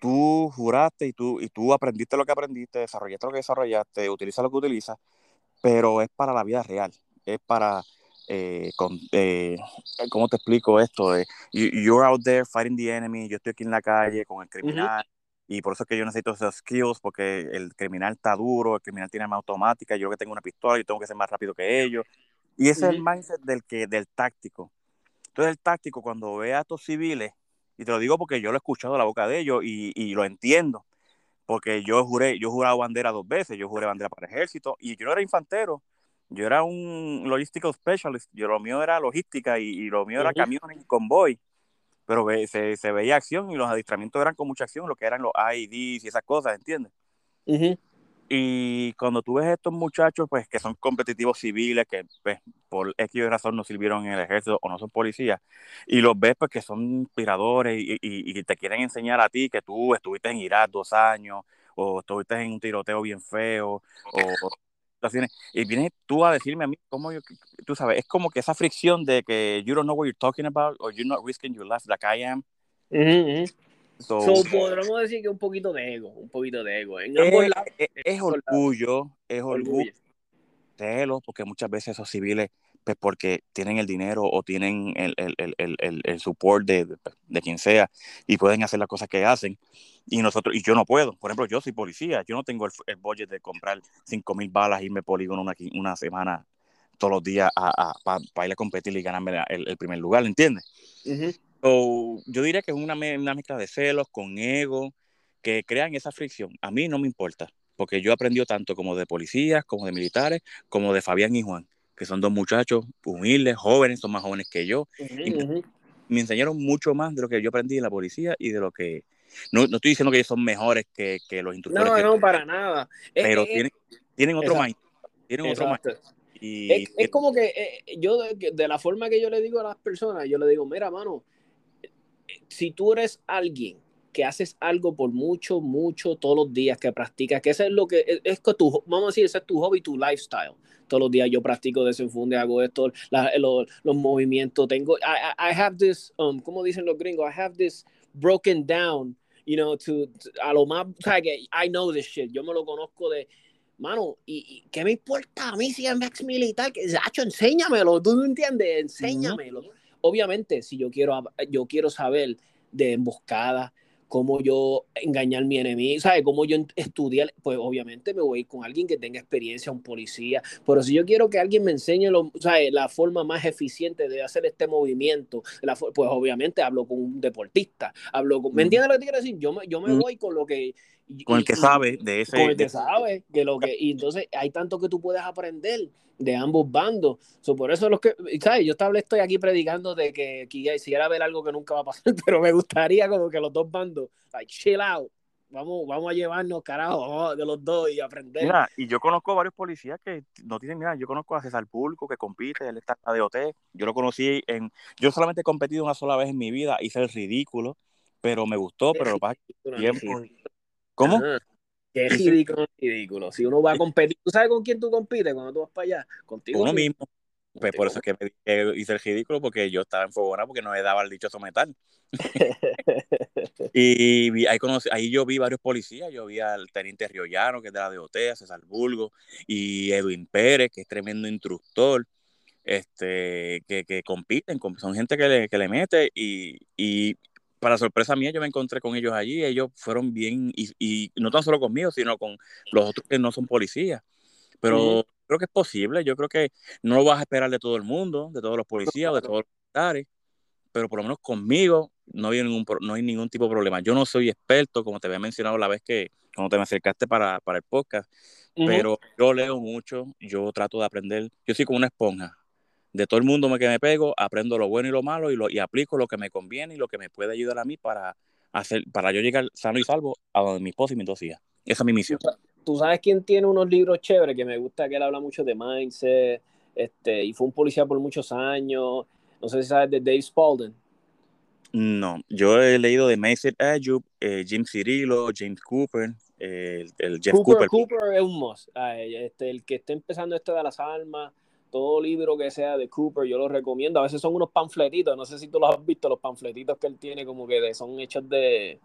tú juraste y tú, y tú aprendiste lo que aprendiste, desarrollaste lo que desarrollaste, utilizas lo que utilizas, pero es para la vida real es para, eh, con, eh, ¿cómo te explico esto? Eh, you're out there fighting the enemy, yo estoy aquí en la calle con el criminal. Y por eso es que yo necesito esos skills, porque el criminal está duro, el criminal tiene arma automática, yo que tengo una pistola y tengo que ser más rápido que ellos. Y ese es el mindset del, que, del táctico. Entonces el táctico cuando ve a estos civiles, y te lo digo porque yo lo he escuchado a la boca de ellos y, y, lo entiendo, porque yo juré, yo he jurado bandera dos veces, yo juré bandera para el ejército y yo no era infantero, yo era un logistical specialist, yo lo mío era logística y, lo mío era camiones y convoy, pero se, se, veía acción y los adiestramientos eran con mucha acción, lo que eran los IEDs y esas cosas, ¿entiendes? Y cuando tú ves estos muchachos, pues, que son competitivos civiles, que pues, por X razón no sirvieron en el ejército o no son policías, y los ves, pues, que son inspiradores y, y, y te quieren enseñar a ti que tú estuviste en Irak dos años, o estuviste en un tiroteo bien feo, o y vienes tú a decirme a mí cómo yo, tú sabes, es como que esa fricción de que you don't know what you're talking about or you're not risking your life like I am. So, podríamos decir que un poquito de ego, un poquito de ego. En es, lados, es, orgullo, es orgullo. orgullo. porque muchas veces esos civiles, pues porque tienen el dinero o tienen el, el, el, el, el support de, de, de, quien sea y pueden hacer las cosas que hacen y nosotros y yo no puedo. Por ejemplo, yo soy policía, yo no tengo el, el budget de comprar 5 mil balas, irme polígono una, una semana todos los días a, para ir a competir y ganarme el, primer lugar, ¿entiendes? yo diría que es una, una mezcla de celos con ego que crean esa fricción. A mí no me importa, porque yo he aprendido tanto como de policías, como de militares, como de Fabián y Juan, que son dos muchachos humildes, jóvenes, son más jóvenes que yo. me enseñaron mucho más de lo que yo aprendí en la policía y de lo que no, no estoy diciendo que ellos son mejores que, que los instructores. No, no, para nada. Pero tienen, tienen otro mind. Tienen otro mind. Y, es, como que eh, yo, de, de, la forma que yo le digo a las personas, yo le digo, mira, mano, si tú eres alguien que haces algo por mucho, mucho, todos los días, que practicas, que eso es lo que es, es que tu, vamos a decir, ese es tu hobby, tu lifestyle. Todos los días yo practico desenfunde, hago esto, la, los, los, movimientos, tengo, I, I have this, um, como dicen los gringos, I have this broken down you know, to, a lo más, o sea, que I know this shit, yo me lo conozco de, mano, y, y ¿qué me importa a mí si es ex militar? Que, Hacho, enséñamelo, tú no entiendes, enséñamelo. obviamente, si yo quiero, yo quiero saber de emboscada, cómo yo engañar a mi enemigo, ¿sabes? Cómo yo estudiar, pues obviamente me voy con alguien que tenga experiencia, un policía, pero si yo quiero que alguien me enseñe lo, ¿sabes? la forma más eficiente de hacer este movimiento, pues obviamente hablo con un deportista, hablo con, ¿me entiendes lo que te quiero decir? Yo me, yo me voy con lo que... Con el que sabe de ese... Con el que sabe, que lo que, y entonces hay tanto que tú puedes aprender de ambos bandos. por eso los que, ¿sabes? Yo estoy aquí predicando de que quisiera ver algo que nunca va a pasar, pero me gustaría como que los dos bandos, like, chill out. Vamos, vamos a llevarnos, carajo, de los dos y aprender. Mira, y yo conozco varios policías que no tienen nada. Yo conozco a César Pulco, que compite, él está en DOT. Yo lo conocí en. Yo solamente he competido una sola vez en mi vida, hice el ridículo, pero me gustó, pero lo pasa tiempo. ¿Cómo? Qué ridículo, ridículo. Si uno va a competir, ¿tú sabes con quién tú compites cuando tú vas para allá? Contigo. Uno mismo. Pues por eso es que me hice el ridículo, porque yo estaba en Fogona porque no me daba el dichoso metal. y ahí, conocí, ahí yo vi varios policías, yo vi al teniente Riollano, que es de la DOT, César Bulgo, y Edwin Pérez, que es tremendo instructor, este, que, que compiten, son gente que le, que le mete, y, y para sorpresa mía, yo me encontré con ellos allí. Ellos fueron bien, y, y no tan solo conmigo, sino con los otros que no son policías. Pero creo que es posible. Yo creo que no lo vas a esperar de todo el mundo, de todos los policías, de todos los militares. Pero por lo menos conmigo no hay ningún, no hay ningún tipo de problema. Yo no soy experto, como te había mencionado la vez que cuando te me acercaste para, para el podcast, pero yo leo mucho, yo trato de aprender. Yo soy como una esponja de todo el mundo que me pego, aprendo lo bueno y lo malo y, lo, y aplico lo que me conviene y lo que me puede ayudar a mí para, hacer, para yo llegar sano y salvo a donde mi esposa y mi dos Esa es mi misión. ¿Tú sabes quién tiene unos libros chéveres que me gusta que él habla mucho de mindset? Este, y fue un policía por muchos años. No sé si sabes de Dave Spalding. No, yo he leído de Mason Ayub, eh, Jim Cirillo, James Cooper, el, Jeff Cooper. Cooper. es un must. Este, el que esté empezando este de las almas, todo libro que sea de Cooper, yo lo recomiendo. A veces son unos panfletitos, no sé si tú los has visto, los panfletitos que él tiene, como que son hechos de.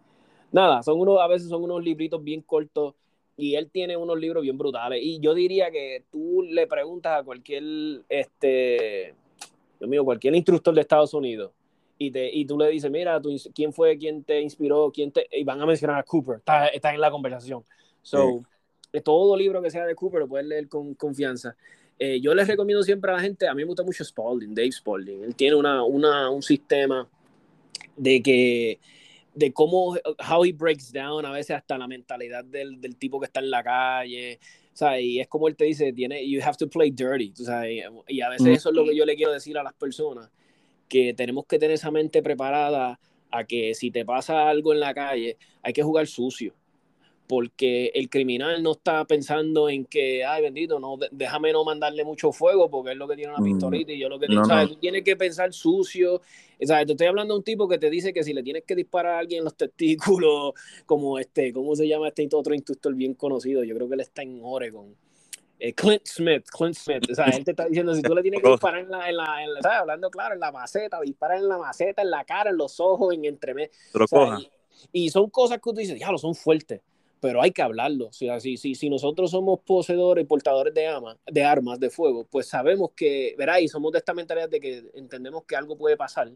Nada, son unos, a veces son unos libritos bien cortos y él tiene unos libros bien brutales. Y yo diría que tú le preguntas a cualquier, este, Dios mío, cualquier instructor de Estados Unidos y, te, y tú le dices, mira, tú, ¿quién fue quien te inspiró? Quién te... Y van a mencionar a Cooper, está, está en la conversación. So, todo libro que sea de Cooper lo puedes leer con confianza. Eh, yo les recomiendo siempre a la gente, a mí me gusta mucho Spalding, Dave Spalding. Él tiene una, una, un sistema de que de cómo how he breaks down a veces hasta la mentalidad del, del tipo que está en la calle, ¿sabes? Y es como él te dice, tiene you have to play dirty, ¿sabes? Y a veces eso es lo que yo le quiero decir a las personas, que tenemos que tener esa mente preparada a que si te pasa algo en la calle, hay que jugar sucio porque el criminal no está pensando en que, ay, bendito, no, déjame no mandarle mucho fuego porque es lo que tiene una mm, pistolita y yo lo que no, tienes que pensar sucio. ¿sabes? Te estoy hablando de un tipo que te dice que si le tienes que disparar a alguien en los testículos, como este, ¿cómo se llama este otro instructor bien conocido? Yo creo que él está en Oregon. Eh, Clint Smith, Clint Smith, o sea, él te está diciendo si tú le tienes que disparar en la, en la, en ¿sabes? hablando claro, en la maceta, disparar en la maceta, en la cara, en los ojos, en entremés. Y, y, son cosas que tú dices, diablo, son fuertes pero hay que hablarlo. Si, si, si nosotros somos poseedores y portadores de, ama, de armas de fuego, pues sabemos que, verá, y somos de esta mentalidad de que entendemos que algo puede pasar,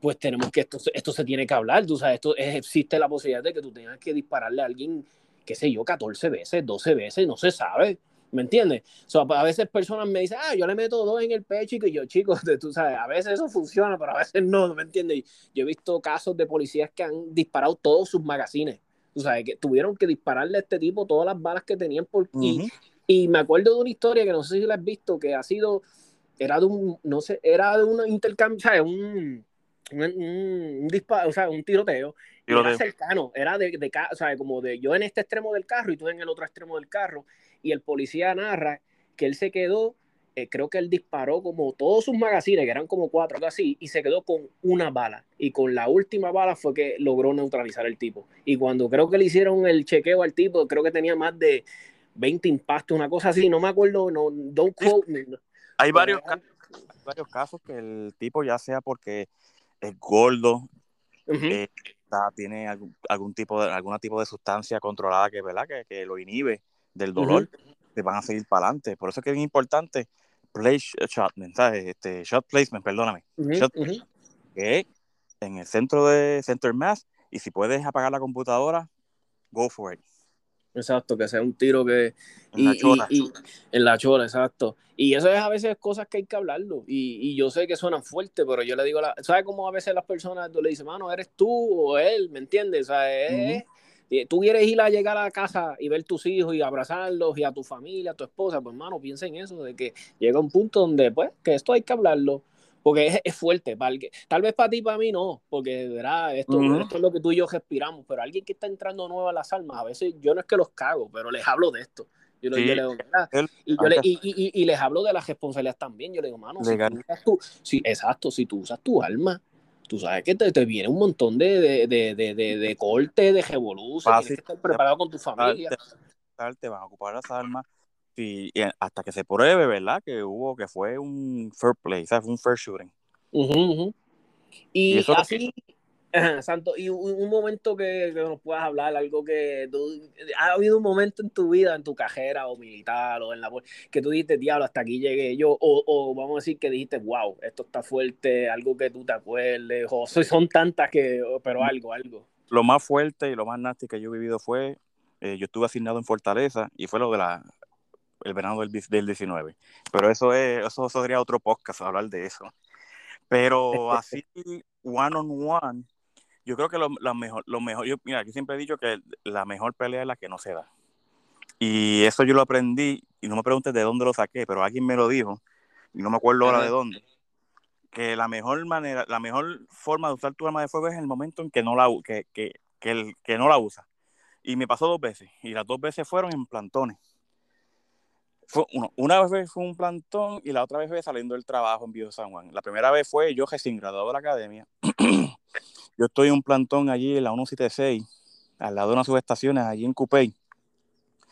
pues tenemos que, esto, esto se tiene que hablar, tú sabes, esto, existe la posibilidad de que tú tengas que dispararle a alguien, qué sé yo, 14 veces, 12 veces, no se sabe. ¿Me entiendes? a veces personas me dicen, ah, yo le meto dos en el pecho y yo, chicos, tú sabes, a veces eso funciona, pero a veces no, ¿me entiendes? Yo he visto casos de policías que han disparado todos sus magazines Tú sabes, que tuvieron que dispararle a este tipo todas las balas que tenían por... y, me acuerdo de una historia que no sé si la has visto, que ha sido, era de un, no sé, era de un intercambio, ¿sabes? Un, un, disparo, o sea, un tiroteo. Era cercano, era de, de, o sea, como de yo en este extremo del carro y tú en el otro extremo del carro. Y el policía narra que él se quedó eh, creo que él disparó como todos sus magazines, que eran como cuatro, algo así, y se quedó con una bala. Y con la última bala fue que logró neutralizar el tipo. Y cuando creo que le hicieron el chequeo al tipo, creo que tenía más de 20 impactos, una cosa así, no me acuerdo, no, don't quote me. Hay varios, casos, varios casos que el tipo, ya sea porque es gordo, eh, tiene algún, tipo de, algún tipo de sustancia controlada que, ¿verdad? que, que lo inhibe del dolor, te van a seguir para adelante. Por eso es que es importante play shot, ¿sabes? Este, shot placement, perdóname. Ujú, Shot- ujú. que en el centro de Center Mass y si puedes apagar la computadora, go for it. Exacto, que sea un tiro que... En Y, la y- chola. y- en la chola, exacto. Y eso es a veces cosas que hay que hablarlo. Y, y yo sé que suenan fuerte, pero yo le digo, la, ¿sabes cómo a veces las personas tú le dices, mano, eres tú o él? ¿Me entiendes? O sea, es- eh, tú quieres ir a llegar a la casa y ver tus hijos y abrazarlos y a tu familia, a tu esposa, pues mano, piensa en eso, de que llega un punto donde, pues, que esto hay que hablarlo. Porque es, es fuerte, para el que- tal vez para ti, para mí no, porque verá, esto, Ujú. esto es lo que tú y yo respiramos, pero alguien que está entrando nuevo a las almas, a veces yo no es que los cago, pero les hablo de esto. Yo, le- Sí. yo le digo, "Mira", Él- y, yo le- antes- y, y- y- y les hablo de las responsabilidades también. Yo le digo, mano, si tú usas tu, si, exacto, si tú usas tu alma, tú sabes que te, te viene un montón de, de, de, de, de, de corte, de revolución, Fácil. tienes que estar preparado con tu familia. te, te van a ocupar las armas y, y hasta que se pruebe, ¿verdad? Que hubo, que fue un fair play, ¿sabes? Fue un fair shooting. Y, Y así, ajá, Santo, y un, un momento que, que nos puedas hablar, algo que tú, ha habido un momento en tu vida, en tu cajera o militar o en la que tú dijiste, diablo, hasta aquí llegué yo, o, o vamos a decir que dijiste, wow, esto está fuerte, algo que tú te acuerdes, o so- son tantas que, pero algo, algo. Lo más fuerte y lo más nasty que yo he vivido fue, eh, yo estuve asignado en Fortaleza y fue lo de la el verano del, del 19. Pero eso es, eso sería otro podcast, hablar de eso. Pero así, one on one, yo creo que lo, mejor, lo mejor, yo, mira, yo siempre he dicho que la mejor pelea es la que no se da. Y eso yo lo aprendí, y no me preguntes de dónde lo saqué, pero alguien me lo dijo, y no me acuerdo ahora de dónde, que la mejor manera, la mejor forma de usar tu arma de fuego es en el momento en que no la, que, que, que, el, que no la usa. Y me pasó dos veces, y las dos veces fueron en plantones. Fue uno, una vez fue un plantón y la otra vez fue saliendo del trabajo en Viejo San Juan. La primera vez fue yo recién graduado de la academia. yo estoy en un plantón allí en la 176, al lado de unas subestaciones, allí en Cupey.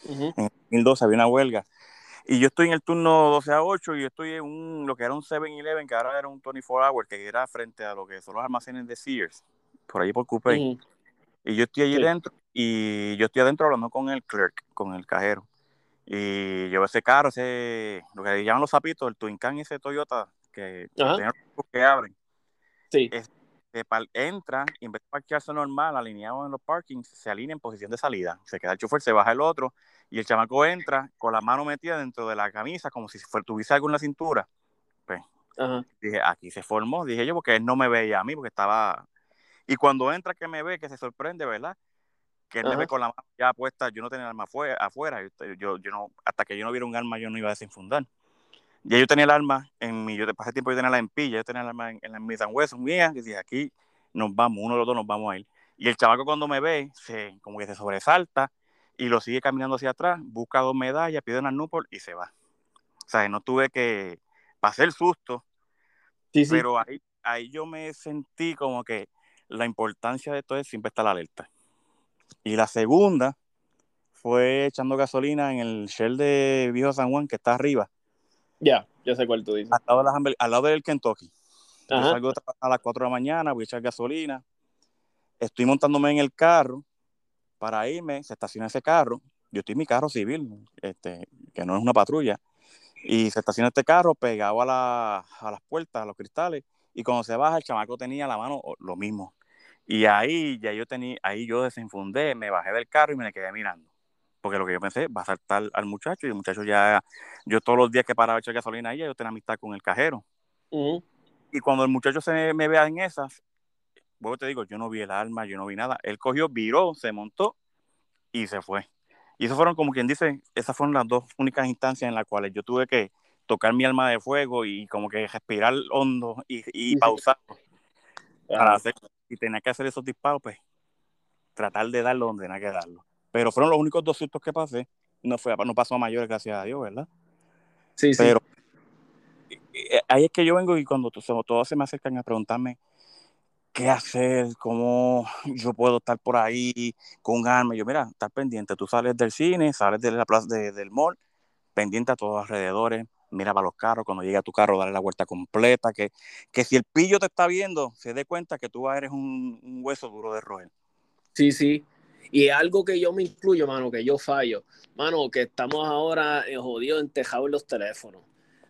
Ujú. En 2012 había una huelga. Y yo estoy en el turno 12 a 8 y yo estoy en un, lo que era un 7-Eleven, que ahora era un 24 Hour, que era frente a lo que son los almacenes de Sears, por allí por Cupey. Ujú. Y yo estoy allí Sí. dentro y yo estoy adentro hablando con el clerk, con el cajero. Y yo ese carro, ese, lo que llaman los zapitos, el Twin Can ese Toyota, que, que abren, Sí. Entra y en vez de parquearse normal, alineado en los parkings, se alinea en posición de salida. Se queda el chofer, se baja el otro y el chamaco entra con la mano metida dentro de la camisa como si tuviese algo en la cintura. Ajá. Dije, aquí se formó, dije yo, porque él no me veía a mí, porque estaba... Y cuando entra que me ve, que se sorprende, ¿verdad? Que él me Ajá. ve con la mano ya puesta, yo no tenía el arma afuera, afuera yo, yo, yo no, hasta que yo no viera un arma yo no iba a desenfundar. Ya yo tenía el arma en mi, yo pasé tiempo yo tenía la en pilla, yo tenía el arma en, en la Wesson mía, que dije, aquí nos vamos, uno de los dos nos vamos a ir. Y el chavaco cuando me ve, se, como que se sobresalta y lo sigue caminando hacia atrás, busca dos medallas, pide una Newport y se va. O sea, no tuve que pasar el susto, Sí, sí. pero ahí, ahí yo me sentí como que la importancia de esto es siempre estar alerta. Y la segunda fue echando gasolina en el Shell de Viejo San Juan, que está arriba, Ya, ya sé cuál tú dices. al lado, de las al lado del Kentucky. Yo salgo a las 4 de la mañana, voy a echar gasolina. Estoy montándome en el carro para irme, se estaciona ese carro. Yo estoy en mi carro civil, este, que no es una patrulla. Y se estaciona este carro pegado a, la- a las puertas, a los cristales. Y cuando se baja, el chamaco tenía la mano lo mismo. Y ahí ya yo tenía, ahí yo desenfundé, me bajé del carro y me le quedé mirando. Porque lo que yo pensé, va a saltar al muchacho. Y el muchacho ya, yo todos los días que paraba a echar gasolina ahí, yo tenía amistad con el cajero. Y cuando el muchacho se me vea en esas, luego te digo, yo no vi el arma, yo no vi nada. Él cogió, viró, se montó y se fue. Y eso fueron, como quien dice, esas fueron las dos únicas instancias en las cuales yo tuve que tocar mi arma de fuego y como que respirar hondo y, pausar para hacer, y tenía que hacer esos disparos, pues tratar de darlo donde tenía que darlo. Pero fueron los únicos dos sustos que pasé. No, fue, no pasó a mayores, gracias a Dios, ¿verdad? Sí, sí. Pero eh, ahí es que yo vengo y cuando todos se me acercan a preguntarme qué hacer, cómo yo puedo estar por ahí con un arma. Yo, mira, estar pendiente. Tú sales del cine, sales de la plaza de- del mall, pendiente a todos los alrededores, mira para los carros. Cuando llega a tu carro, dale la vuelta completa. Que, que si el pillo te está viendo, se dé cuenta que tú eres un, un hueso duro de roer. Sí, sí. Y algo que yo me incluyo, mano, que yo fallo. Mano, que estamos ahora eh, jodidos entejados en los teléfonos.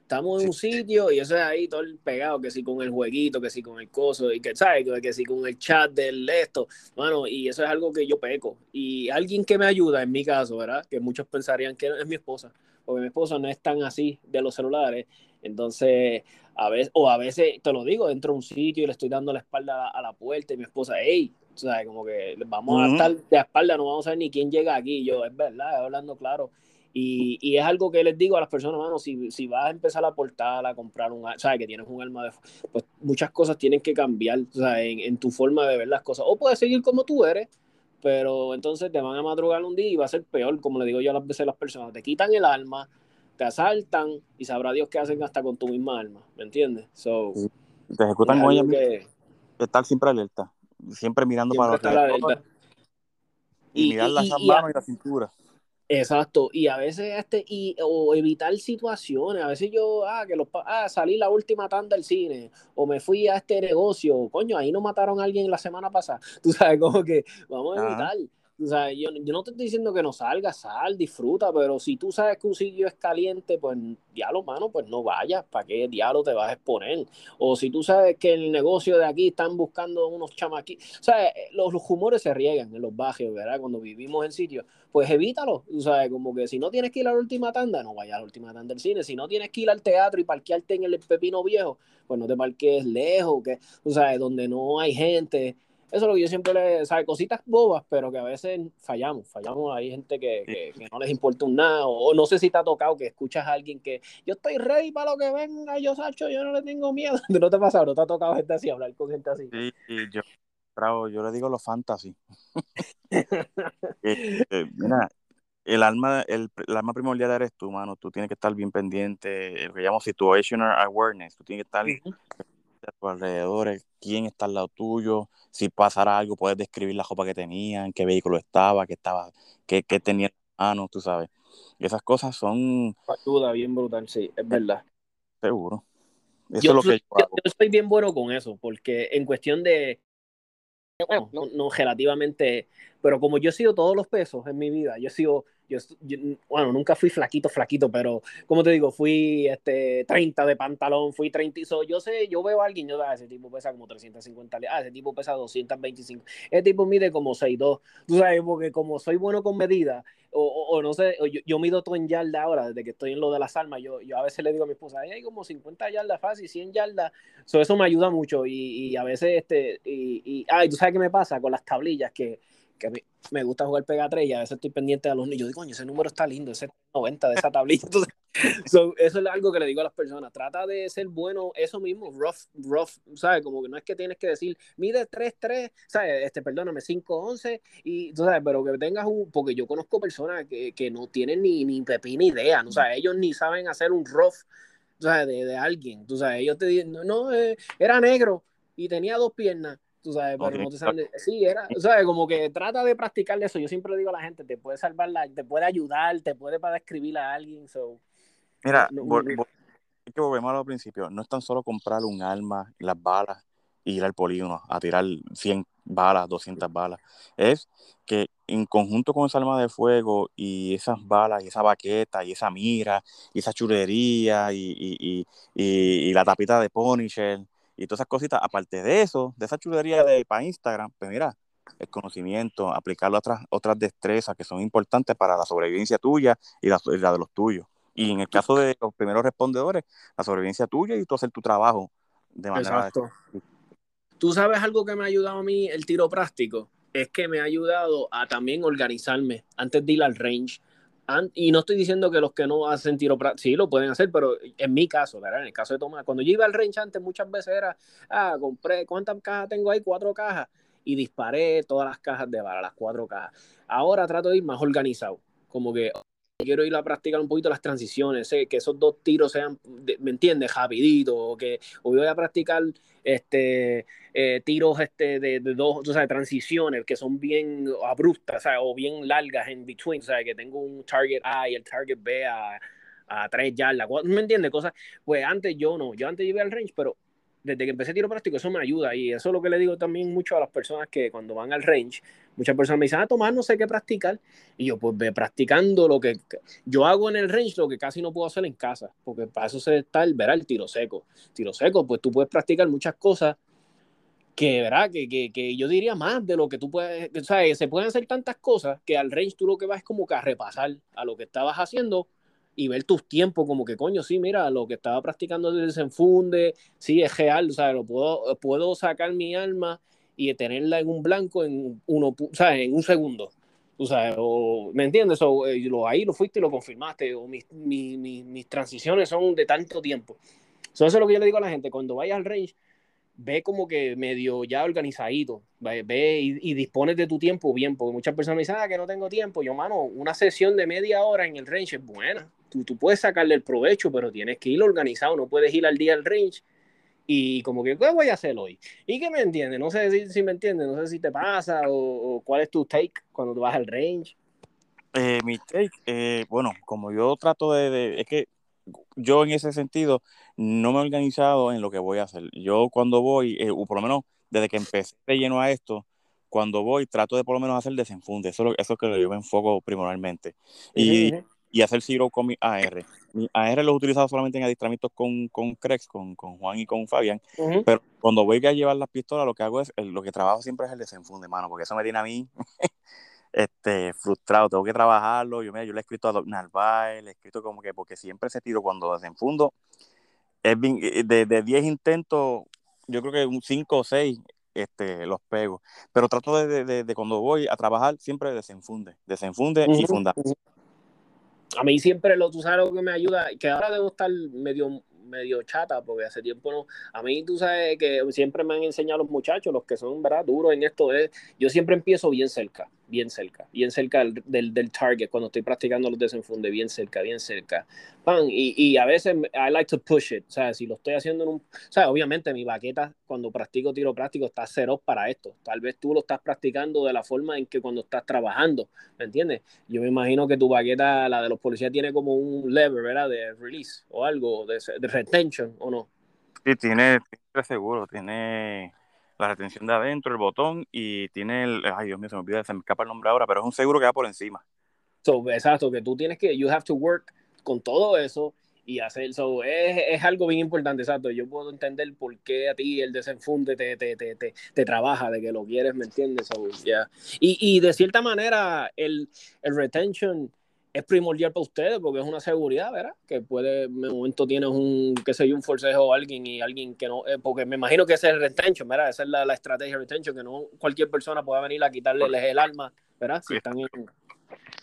Estamos en un sitio y eso es ahí todo el pegado, que si con el jueguito, que si con el coso, y que, ¿sabes? Que, si con el chat del esto. Bueno, y eso es algo que yo peco. Y alguien que me ayuda, en mi caso, ¿verdad? Que muchos pensarían que es mi esposa, porque mi esposa no es tan así de los celulares. Entonces, a veces, o a veces, te lo digo, entro a un sitio y le estoy dando la espalda a la puerta y mi esposa, hey, ¿sabes? Como que vamos a estar de espalda, no vamos a ver ni quién llega aquí. yo, es verdad, hablando claro y, y, es algo que les digo a las personas, mano, si, si vas a empezar a aportar, a comprar un, sabes que tienes un arma de pues muchas cosas tienen que cambiar, o sea, en, en, tu forma de ver las cosas. O puedes seguir como tú eres, pero entonces te van a madrugar un día y va a ser peor, como le digo yo a las veces a las personas, te quitan el arma, te asaltan y sabrá Dios qué hacen hasta con tu misma arma, ¿me entiendes? So, te ejecutan con ella que... estar siempre alerta, siempre mirando siempre para los y, y, mirar las manos y la cintura. Exacto, y a veces este, y, o evitar situaciones, a veces yo, ah, que los, ah, salí la última tanda del cine, o me fui a este negocio, coño, ahí no mataron a alguien la semana pasada, tú sabes, como que vamos a evitar, o sea, yo, yo, no te estoy diciendo que no salgas, sal, disfruta, pero si tú sabes que un sitio es caliente, pues diablo, mano, pues no vayas, ¿para qué diablo te vas a exponer? O si tú sabes que el negocio de aquí están buscando unos chamaquitos, o sea, eh, los, los humores se riegan en los barrios, ¿verdad? Cuando vivimos en sitios, pues evítalo, o sea, como que si no tienes que ir a la última tanda, no vayas a la última tanda del cine, si no tienes que ir al teatro y parquearte en el pepino viejo, pues no te parques lejos, que, o sea, donde no hay gente, eso es lo que yo siempre le, sabe, cositas bobas, pero que a veces fallamos, fallamos, hay gente que, que, no les importa un nada, o, no sé si te ha tocado que escuchas a alguien que yo estoy ready para lo que venga, yo Sacho, yo no le tengo miedo, ¿no te ha pasado? ¿No te ha tocado gente así, hablar con gente así? Sí, y yo, bravo, yo le digo los fantasy. Este, mira, el alma, el, el, alma primordial eres tú, mano, tú tienes que estar bien pendiente, lo que llamo situational awareness, tú tienes que estar a tu alrededor, quién está al lado tuyo, si pasara algo, puedes describir la ropa que tenían, qué vehículo estaba, qué estaba, qué, qué tenía en mano, tú sabes. esas cosas son. Ayuda bien brutal, sí, es verdad. Seguro. Eso yo, es lo que yo, yo, yo, soy bien bueno con eso, porque en cuestión de. Bueno, no, no relativamente, pero como yo he sido todos los pesos en mi vida, yo he sido yo, bueno, nunca fui flaquito, flaquito, pero como te digo, fui este, 30 de pantalón, fui 30, so, yo sé, yo veo a alguien, yo, ah, ese tipo pesa como 350, ah, ese tipo pesa 225, ese tipo mide como 6'2, tú sabes, porque como soy bueno con medida, o, o, no sé, yo, yo, mido todo en yarda ahora, desde que estoy en lo de las armas, yo, yo a veces le digo a mi esposa, hay como 50 yardas fácil, 100 yardas, so, eso me ayuda mucho, y, y a veces, este, y, y, ah, y tú sabes qué me pasa con las tablillas, que que me gusta jugar Pega 3 y a veces estoy pendiente de los niños. Yo digo, coño, ese número está lindo, ese 90 de esa tablilla. Entonces, so, eso es algo que le digo a las personas. Trata de ser bueno, eso mismo, rough, rough, ¿sabes? Como que no es que tienes que decir, mide 3-3, ¿sabes? Este, perdóname, 5-11, y, tú sabes, pero que tengas un, porque yo conozco personas que, que no tienen ni, ni pepín idea, ¿no? O sea, ellos ni saben hacer un rough, ¿sabes? De, de alguien, tú sabes, ellos te dicen, no, eh, era negro y tenía dos piernas tú sabes, pero no te sale. Sí, era, ¿sabes? Como que trata de practicar eso. Yo siempre digo a la gente, te puede salvar, la, te puede ayudar, te puede para describir a alguien. So, Mira, no, es que volvemos al principio, no es tan solo comprar un arma, las balas, y ir al polígono a tirar 100 balas, 200 balas. Es que en conjunto con esa arma de fuego y esas balas y esa baqueta y esa mira y esa chulería y, y, y, y la tapita de Punisher y todas esas cositas, aparte de eso, de esa chulería de para Instagram, pues mira, el conocimiento, aplicar otras, otras destrezas que son importantes para la sobrevivencia tuya y la, la, de los tuyos. Y en el caso de los primeros respondedores, la sobrevivencia tuya y tú hacer tu trabajo de manera... Exacto. Tú sabes algo que me ha ayudado a mí el tiro práctico, es que me ha ayudado a también organizarme antes de ir al range y no estoy diciendo que los que no hacen tiro sí lo pueden hacer, pero en mi caso, ¿verdad? En el caso de Tomás, cuando yo iba al range antes muchas veces era, ah, compré, ¿cuántas cajas tengo ahí? Cuatro cajas y disparé todas las cajas de bala, las cuatro cajas. Ahora trato de ir más organizado, como que quiero ir a practicar un poquito las transiciones, que esos dos tiros sean, ¿me entiendes? Rapidito, o que voy a practicar este, eh, tiros este, de, dos, o sea, transiciones que son bien abruptas, sea, o bien largas en between, o sea, que tengo un target A y el target B a, a tres yardas, ¿me entiendes? Cosas, pues antes yo no, yo antes iba al range, pero desde que empecé tiro práctico, eso me ayuda. Y eso es lo que le digo también mucho a las personas que cuando van al range, muchas personas me dicen, ah, Tomás, no sé qué practicar. Y yo, pues ve practicando lo que yo hago en el range, lo que casi no puedo hacer en casa, porque para eso se está el, verá, el tiro seco. Tiro seco, pues tú puedes practicar muchas cosas que, ¿verdad? Que, que, que, yo diría más de lo que tú puedes, o sea, se pueden hacer tantas cosas que al range tú lo que vas es como que a repasar a lo que estabas haciendo y ver tus tiempos, como que coño, sí, mira, lo que estaba practicando de desenfunde, sí, es real, o sea, lo puedo, puedo sacar mi alma y tenerla en un blanco en, uno, o sea, en un segundo. O sea, o, ¿me entiendes? O, eh, lo, ahí lo fuiste y lo confirmaste, o mis, mis, mis, transiciones son de tanto tiempo. eso es lo que yo le digo a la gente, cuando vayas al range, ve como que medio ya organizadito, ve, y, y, dispones de tu tiempo bien, porque muchas personas me dicen, ah, que no tengo tiempo. Yo, mano, una sesión de media hora en el range es buena tú, tú puedes sacarle el provecho, pero tienes que ir organizado, no puedes ir al día al range y como que, ¿qué voy a hacer hoy? ¿Y qué me entiendes? No sé si, si me entiendes, no sé si te pasa o, cuál es tu take cuando tú vas al range. Eh, mi take, eh, bueno, como yo trato de, es que yo en ese sentido no me he organizado en lo que voy a hacer. Yo cuando voy, eh, o por lo menos desde que empecé de lleno a esto, cuando voy trato de por lo menos hacer desenfunde, eso, eso es que yo me enfoco primordialmente. Y, y hacer Zero con mi AR. Mi AR lo he utilizado solamente en adiestramientos con, con Crex, con, con Juan y con Fabián, pero cuando voy a llevar las pistolas, lo que hago es, lo que trabajo siempre es el desenfunde, mano, porque eso me tiene a mí este, frustrado, tengo que trabajarlo, yo, mira, yo le he escrito a Doc Narváez, le he escrito como que, porque siempre ese tiro cuando desenfundo, es eh, de, de 10 intentos, yo creo que un 5 o 6 este, los pego. Pero trato de, de, de, cuando voy a trabajar, siempre desenfunde, desenfunde y funda a mí siempre lo, tú sabes lo que me ayuda, que ahora debo estar medio, medio chata, porque hace tiempo no, a mí tú sabes que siempre me han enseñado los muchachos, los que son, ¿verdad? Duros en esto, es, yo siempre empiezo bien cerca bien cerca, bien cerca del, del, target, cuando estoy practicando los desenfundes, bien cerca, bien cerca. Pan, y, y, a veces I like to push it, o sea, si lo estoy haciendo en un, o sea, obviamente mi baqueta cuando practico tiro práctico está cero para esto, tal vez tú lo estás practicando de la forma en que cuando estás trabajando, ¿me entiendes? Yo me imagino que tu baqueta, la de los policías, tiene como un lever, ¿verdad? De release o algo, de, de retention, ¿o no? Sí, tiene, tiene seguro, tiene la retención de adentro, el botón y tiene el, ay Dios mío, se me olvida, se me escapa el nombre ahora, pero es un seguro que va por encima. So, exacto, que tú tienes que, you have to work con todo eso y hacer, so, es, es algo bien importante, exacto, yo puedo entender por qué a ti el desenfunde te, te, te, te, te trabaja, de que lo quieres, ¿me entiendes? So, yeah. y, y de cierta manera, el, el retention es primordial para ustedes porque es una seguridad, ¿verdad? Que puede, en un momento tienes un, qué sé yo, un forcejo o alguien y alguien que no, eh, porque me imagino que ese es el retention, ¿verdad? Esa es la, la estrategia de retention, que no cualquier persona pueda venir a quitarle el alma, ¿verdad? Si están en...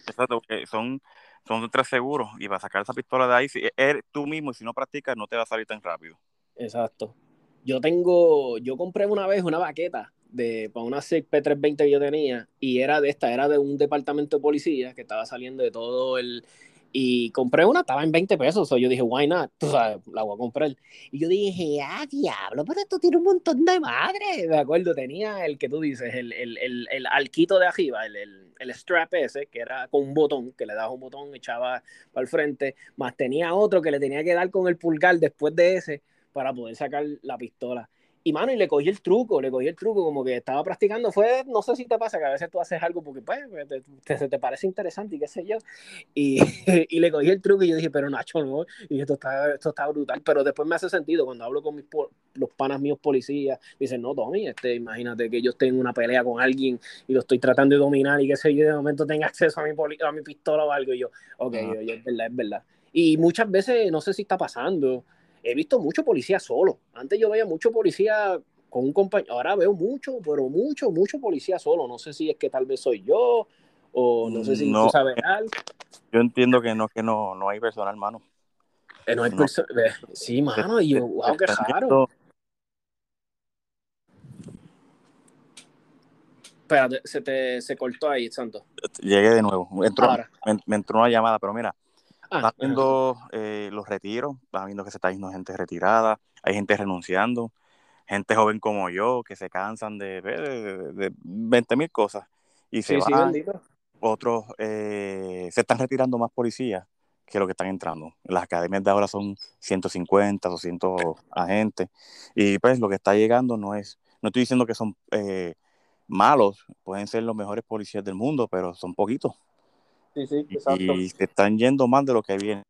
Exacto, son, son tres seguros y para sacar esa pistola de ahí, si eres tú mismo y si no practicas no te va a salir tan rápido. Exacto. Yo tengo, yo compré una vez una baqueta de, para una SIG P320 que yo tenía y era de esta, era de un departamento de policía que estaba saliendo de todo el... Y compré una, estaba en 20 pesos, o yo dije, why not? Tú sabes, la voy a comprar. Y yo dije, ah, diablo, pero esto tiene un montón de madre. De acuerdo, tenía el que tú dices, el, el, el, el alquito de arriba, el, el, el, strap ese, que era con un botón, que le dabas un botón, echaba para el frente, más tenía otro que le tenía que dar con el pulgar después de ese para poder sacar la pistola. Y mano, y le cogí el truco, le cogí el truco, como que estaba practicando. Fue, no sé si te pasa, que a veces tú haces algo porque pues, te, te, parece interesante y qué sé yo. Y, y, le cogí el truco y yo dije, pero Nacho, no. Y esto está, esto está brutal. Pero después me hace sentido cuando hablo con mis, los panas míos policías. Dicen, no, Tommy, este, imagínate que yo esté en una pelea con alguien y lo estoy tratando de dominar y qué sé yo, y de momento tenga acceso a mi, a mi pistola o algo. Y yo, ok, yo, yo, es verdad, es verdad. Y muchas veces, no sé si está pasando he visto mucho policía solo. Antes yo veía mucho policía con un compañero, ahora veo mucho, pero mucho, mucho policía solo. No sé si es que tal vez soy yo o no sé si tú sabes algo. Yo entiendo que no, que no, no hay personal, mano. Eh, no hay personal. Sí, mano, y yo, wow, qué raro. Espérate, se te se cortó ahí, Santo. Llegué de nuevo. Entró, me, entró una llamada, pero mira, Ah, viendo eh, los retiros, vas viendo que se está yendo gente retirada, hay gente renunciando, gente joven como yo que se cansan de, de, de, 20 mil cosas y se van. otros eh, se están retirando más policías que lo que están entrando. Las academias de ahora son 150, 200 agentes y pues lo que está llegando no es, no estoy diciendo que son eh, malos, pueden ser los mejores policías del mundo, pero son poquitos. Sí, sí, exacto. Y se están yendo más de lo que viene.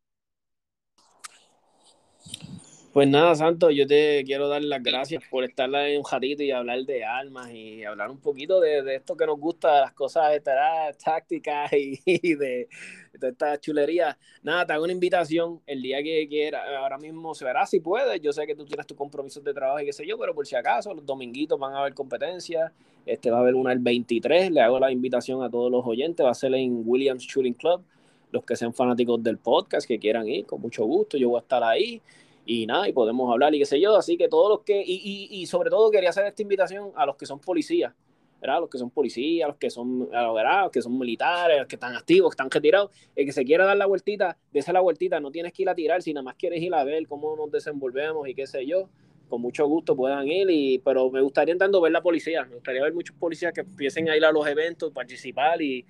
Pues nada, Santo, yo te quiero dar las gracias por estar en un ratito y hablar de armas y hablar un poquito de, esto que nos gusta, las cosas estas tácticas y, de, de esta chulería. Nada, te hago una invitación el día que quiera, ahora mismo se verá si puedes. Yo sé que tú tienes tus compromisos de trabajo y qué sé yo, pero por si acaso, los dominguitos van a haber competencias. Este va a haber una el 23. Le hago la invitación a todos los oyentes. Va a ser en Williams Shooting Club. Los que sean fanáticos del podcast, que quieran ir, con mucho gusto, yo voy a estar ahí y nada, y podemos hablar y qué sé yo, así que todos los que, y, y, y sobre todo quería hacer esta invitación a los que son policías, ¿verdad? Los que son policías, los que son, ¿verdad? Los que son militares, los que están activos, que están retirados, el que se quiera dar la vueltita, dése la vueltita, no tienes que ir a tirar, si nada más quieres ir a ver cómo nos desenvolvemos y qué sé yo, con mucho gusto puedan ir, y, pero me gustaría tanto ver la policía, me gustaría ver muchos policías que empiecen a ir a los eventos, participar y,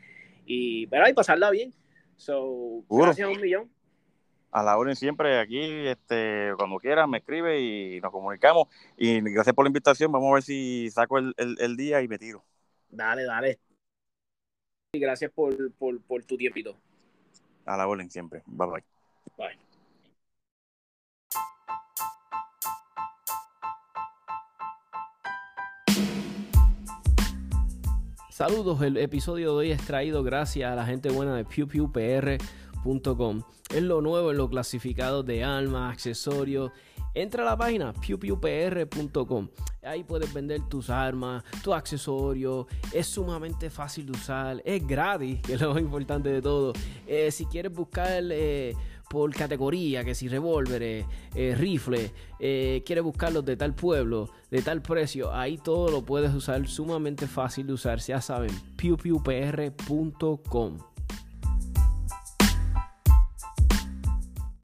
y, ¿verdad? y pasarla bien. So, gracias a un millón a la orden siempre aquí, este, cuando quieras me escribe y nos comunicamos. Y gracias por la invitación, vamos a ver si saco el, el, día y me tiro. Dale, dale. Y gracias por, por, por tu tiempito. A la orden siempre. Bye bye. Bye. Saludos, el episodio de hoy es traído gracias a la gente buena de PR es lo nuevo en lo clasificado de armas, accesorios. Entra a la página pewpewpr.com. Ahí puedes vender tus armas, tus accesorios. Es sumamente fácil de usar. Es gratis, que es lo más importante de todo. Eh, si quieres buscar eh, por categoría, que si revólveres, eh, rifles, quieres buscarlos de tal pueblo, de tal precio, ahí todo lo puedes usar. Sumamente fácil de usar. Ya saben, pewpewpr.com.